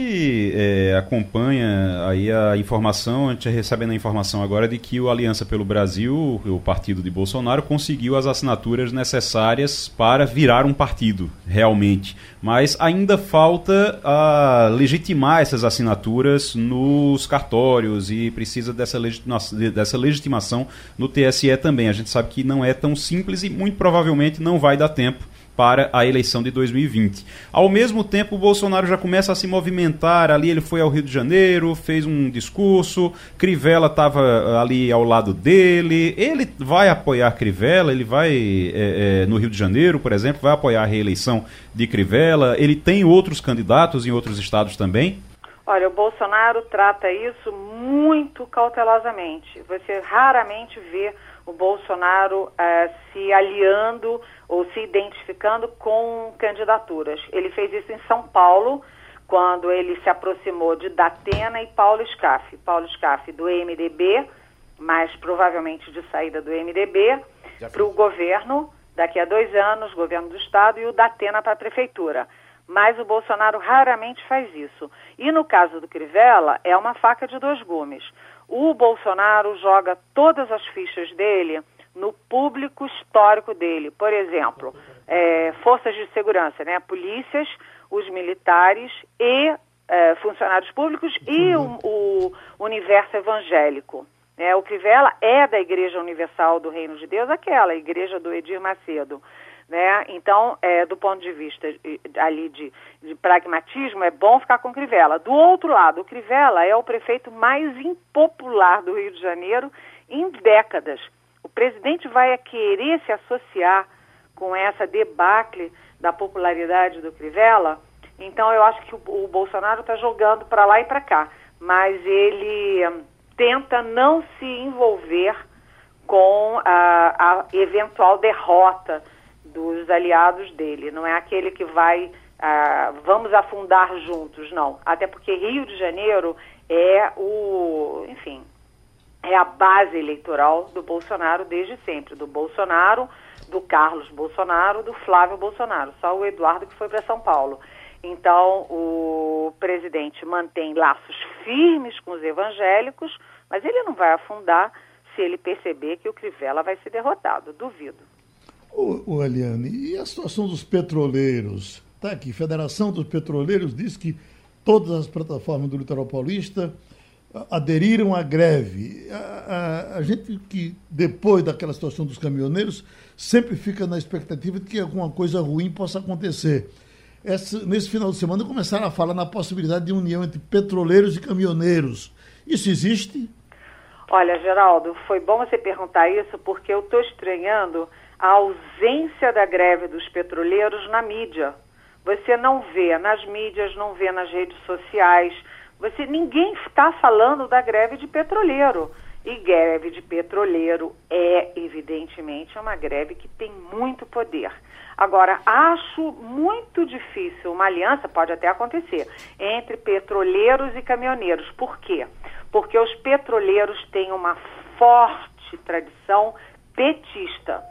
Speaker 4: é, acompanha aí a informação, a gente recebendo a informação agora de que o Aliança pelo Brasil, o partido de Bolsonaro, conseguiu as assinaturas necessárias para virar um partido, realmente. Mas ainda falta a legitimar essas assinaturas nos cartórios e precisa dessa, legitimação, dessa legitimação no TSE também. A gente sabe que não é tão simples e muito provavelmente não vai dar tempo para a eleição de 2020. Ao mesmo tempo, o Bolsonaro já começa a se movimentar. Ali ele foi ao Rio de Janeiro, fez um discurso, Crivella estava eh, ali ao lado dele. Ele vai apoiar Crivella, ele vai é, é, no Rio de Janeiro, por exemplo, vai apoiar a reeleição de Crivella. Ele tem outros candidatos em outros estados também?
Speaker 7: Olha, o Bolsonaro trata isso muito cautelosamente. Você raramente vê o Bolsonaro se aliando ou se identificando com candidaturas. Ele fez isso em São Paulo, quando ele se aproximou de Datena e Paulo Scaff. Paulo Scaff do MDB, mas provavelmente de saída do MDB, para o governo, daqui a dois anos, governo do Estado, e o Datena para a Prefeitura. Mas o Bolsonaro raramente faz isso. E no caso do Crivella, é uma faca de dois gumes. O Bolsonaro joga todas as fichas dele no público histórico dele. Por exemplo, é, forças de segurança, né? polícias, os militares e é, funcionários públicos e o, o universo evangélico. Né? O Crivella é da Igreja Universal do Reino de Deus, aquela, igreja do Edir Macedo. Né? Então, é, do ponto de vista ali de, de, pragmatismo, é bom ficar com Crivella. Do outro lado, o Crivella é o prefeito mais impopular do Rio de Janeiro em décadas. O presidente vai querer se associar com essa debacle da popularidade do Crivella. Então, eu acho que o, o Bolsonaro está jogando para lá e para cá, mas ele hum, tenta não se envolver com a, a eventual derrota dos aliados dele, não é aquele que vai ah, vamos afundar juntos, não. Até porque Rio de Janeiro é o, enfim, é a base eleitoral do Bolsonaro desde sempre, do Bolsonaro, do Carlos Bolsonaro, do Flávio Bolsonaro, só o Eduardo que foi para São Paulo. Então, o presidente mantém laços firmes com os evangélicos, mas ele não vai afundar se ele perceber que o Crivella vai ser derrotado, duvido.
Speaker 2: O, o Eliane, e a situação dos petroleiros? Está aqui, Federação dos Petroleiros diz que todas as plataformas do litoral paulista aderiram à greve. A, a, a, gente que, depois daquela situação dos caminhoneiros, sempre fica na expectativa de que alguma coisa ruim possa acontecer. Essa, nesse final de semana começaram a falar na possibilidade de união entre petroleiros e caminhoneiros. Isso existe?
Speaker 7: Olha, Geraldo, foi bom você perguntar isso porque eu estou estranhando a ausência da greve dos petroleiros na mídia. Você não vê nas mídias, não vê nas redes sociais. Você ninguém está falando da greve de petroleiro. E greve de petroleiro é, evidentemente, uma greve que tem muito poder. Agora, acho muito difícil uma aliança, pode até acontecer, entre petroleiros e caminhoneiros. Por quê? Porque os petroleiros têm uma forte tradição petista.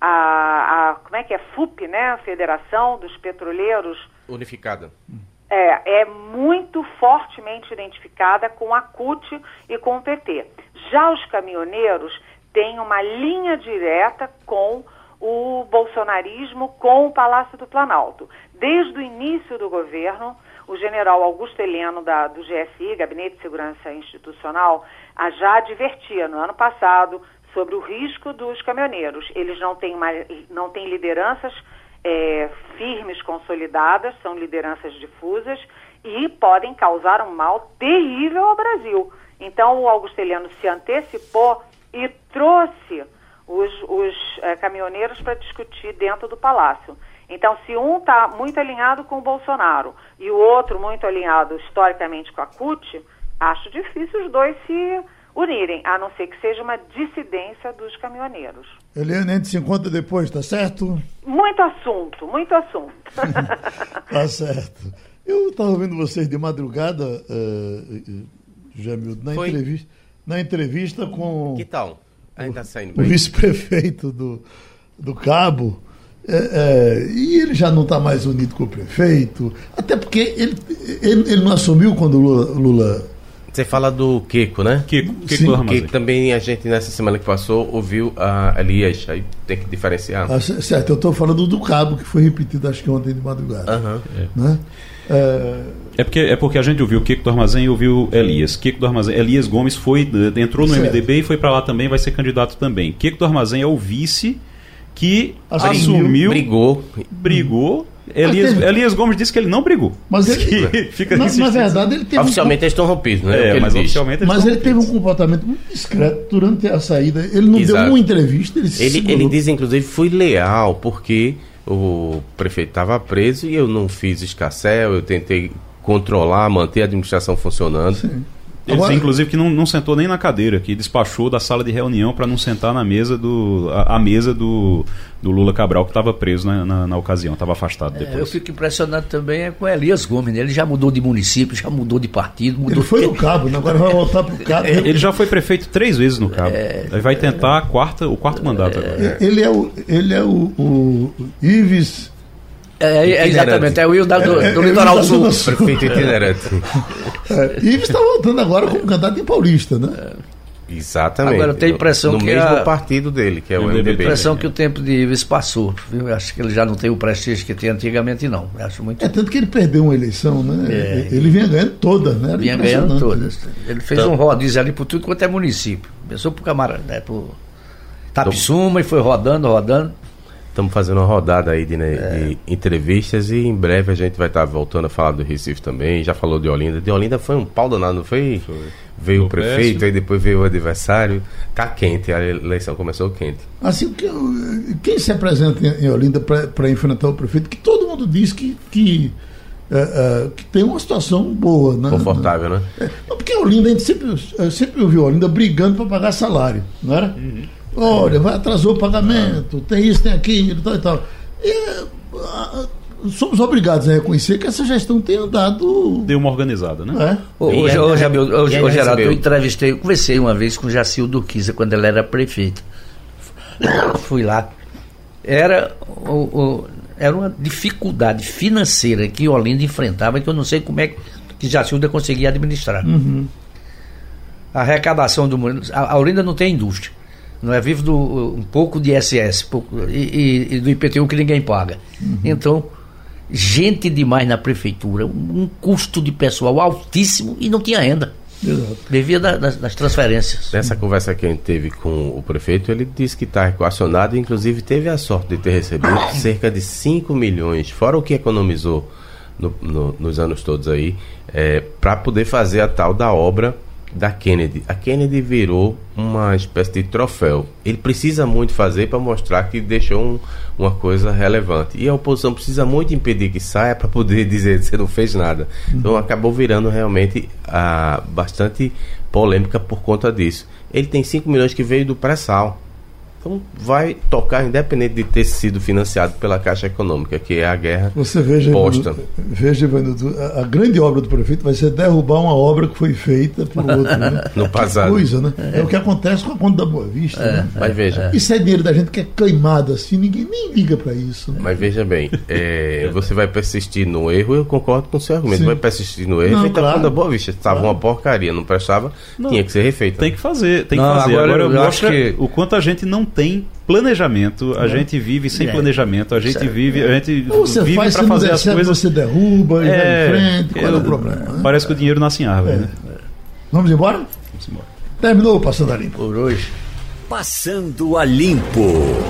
Speaker 7: A, a, como é que é? FUP, né? A Federação dos Petroleiros.
Speaker 5: Unificada.
Speaker 7: É, é muito fortemente identificada com a CUT e com o PT. Já os caminhoneiros têm uma linha direta com o bolsonarismo, com o Palácio do Planalto. Desde o início do governo, o general Augusto Heleno, da, do GSI, Gabinete de Segurança Institucional, já advertia no ano passado sobre o risco dos caminhoneiros. Eles não têm, não têm lideranças é, firmes, consolidadas, são lideranças difusas e podem causar um mal terrível ao Brasil. Então, o Augusteliano se antecipou e trouxe os, os é, caminhoneiros para discutir dentro do palácio. Então, se um está muito alinhado com o Bolsonaro e o outro muito alinhado historicamente com a CUT, acho difícil os dois se unirem, a não ser que seja uma dissidência dos caminhoneiros.
Speaker 2: Eliane, a gente se encontra depois, tá certo?
Speaker 7: Muito assunto, muito assunto.
Speaker 2: tá certo. Eu estava ouvindo vocês de madrugada, uh, Jamildo, na entrevista, na entrevista com.
Speaker 5: Que tal? Ainda
Speaker 2: o,
Speaker 5: saindo
Speaker 2: o vice-prefeito do, do Cabo. É, é, e ele já não está mais unido com o prefeito, até porque ele, ele, ele não assumiu quando o Lula, Lula
Speaker 5: você fala do Kiko, né?
Speaker 4: Kiko, Kiko
Speaker 5: Sim, que também a gente nessa semana que passou ouviu a Elias, aí tem que diferenciar.
Speaker 2: Ah, certo, eu estou falando do cabo que foi repetido acho que ontem de madrugada.
Speaker 5: Uhum.
Speaker 2: Né?
Speaker 4: É... é... porque, é porque a gente ouviu o Kiko do Armazém e ouviu Elias. Kiko do Armazém, Elias Gomes foi, entrou no certo. MDB e foi para lá também, vai ser candidato também. Kiko do Armazém é o vice que assumiu,
Speaker 5: brigou,
Speaker 4: brigou Elias, teve... Elias Gomes disse que ele não brigou.
Speaker 2: Mas ele, fica na, na, verdade, ele teve
Speaker 5: Oficialmente um... eles estão rompidos, né?
Speaker 4: É, mas oficialmente
Speaker 2: Mas ele teve um comportamento muito discreto durante a saída. Ele não Exato. deu uma entrevista. Ele,
Speaker 5: ele, ele diz, inclusive, fui leal, porque o prefeito estava preso e eu não fiz escassel, eu tentei controlar, manter a administração funcionando. Sim.
Speaker 4: Ele Agora... inclusive, que não, não sentou nem na cadeira, que despachou da sala de reunião para não sentar na mesa do. a, a mesa do, do Lula Cabral, que estava preso na, na, na ocasião, estava afastado depois.
Speaker 3: É, eu fico impressionado também é com Elias Gomes, né? ele já mudou de município, já mudou de partido. Mudou
Speaker 2: ele foi no Cabo, né? agora vai voltar para o Cabo.
Speaker 4: É, ele já foi prefeito três vezes no Cabo. É, vai tentar a quarta, o quarto mandato agora.
Speaker 2: Ele é o, ele é o, o Ives
Speaker 3: é, é, exatamente, é o Will da, do, é, do é, Litoral Sul.
Speaker 5: Prefeito itinerante.
Speaker 2: É, e está voltando agora como candidato em Paulista, né?
Speaker 5: Exatamente.
Speaker 3: Agora eu tenho a impressão
Speaker 5: no,
Speaker 3: que.
Speaker 5: No mesmo a... partido dele, que é o MDB.
Speaker 3: a impressão que o tempo de Ives passou. Viu? Acho que ele já não tem o prestígio que tinha antigamente, não. Acho muito...
Speaker 2: É tanto que ele perdeu uma eleição, né? É. Ele vinha ganhando todas, né? Era
Speaker 3: vinha ganhando todas. Ele fez então... um rodízio ali por tudo quanto é município. Começou por Camarão, né? por Tapsuma e foi rodando, rodando.
Speaker 5: Estamos fazendo uma rodada aí de, né, é. de, entrevistas e em breve a gente vai estar tá voltando a falar do Recife também. Já falou de Olinda. De Olinda foi um pau danado, não foi? foi. Veio o, o prefeito, aí depois veio o adversário. Tá quente, a eleição começou quente.
Speaker 2: Assim, quem se apresenta em Olinda para enfrentar o prefeito, que todo mundo diz que, que, é, é, que tem uma situação boa, né?
Speaker 5: Confortável, né?
Speaker 2: É, porque Olinda, a gente sempre, sempre ouviu Olinda brigando para pagar salário, não era? Uhum. Olha, vai atrasou o pagamento, tem isso, tem aquilo, tal e tal. E, somos obrigados a reconhecer que essa gestão tem andado.
Speaker 4: Deu uma organizada, né?
Speaker 3: É. Hoje, hoje, hoje, hoje Geraldo, eu entrevistei, eu conversei uma vez com o Jacildo Urquiza, quando ele era prefeito. Fui lá. Era, o, o, era uma dificuldade financeira que Olinda enfrentava, que eu não sei como é que Jacilda conseguia administrar.
Speaker 2: Uhum.
Speaker 3: A arrecadação do a Olinda não tem indústria não é? Vive do, um pouco de SS pouco, e, e, e, do IPTU que ninguém paga. Uhum. Então, gente demais na prefeitura, um custo de pessoal altíssimo e não tinha renda. Exato. Devia da, das, das, transferências.
Speaker 5: Nessa conversa que a gente teve com o prefeito, ele disse que está equacionado, inclusive teve a sorte de ter recebido cerca de 5 milhões, fora o que economizou no, no, nos anos todos aí, é, para poder fazer a tal da obra da Kennedy. A Kennedy virou uma espécie de troféu. Ele precisa muito fazer para mostrar que deixou um, uma coisa relevante. E a oposição precisa muito impedir que saia para poder dizer que você não fez nada. Então uhum. acabou virando realmente ah, bastante polêmica por conta disso. Ele tem 5 milhões que veio do pré-sal. Então vai tocar independente de ter sido financiado pela Caixa Econômica, que é a guerra
Speaker 2: Você veja, posta. Veja, Ivanildo, a, grande obra do prefeito vai ser derrubar uma obra que foi feita por outro. Né?
Speaker 5: no passado.
Speaker 2: Coisa, né? É. é. o que acontece com a conta da Boa Vista. É, né?
Speaker 5: Mas veja.
Speaker 2: Isso é dinheiro da gente que é queimado assim, ninguém nem liga para isso. Né?
Speaker 5: Mas veja bem, é, você vai persistir no erro, eu concordo com o seu argumento. Sim. Vai persistir no erro, não, feita claro. a conta da Boa Vista. Estava claro. uma porcaria, não prestava, não. tinha que ser refeita.
Speaker 4: Tem que fazer, tem que não, fazer. Agora, agora mostra que... o quanto a gente não tem planejamento, a é. gente vive sem é. planejamento, a gente vive, a gente vive para fazer as coisas.
Speaker 2: Você derruba, e é, vai em frente, qual é, o problema? Né?
Speaker 4: Parece que o dinheiro nasce em árvore, é. né?
Speaker 2: Vamos embora? Vamos embora. Terminou o Passando a Limpo.
Speaker 3: Por hoje.
Speaker 1: Passando a Limpo.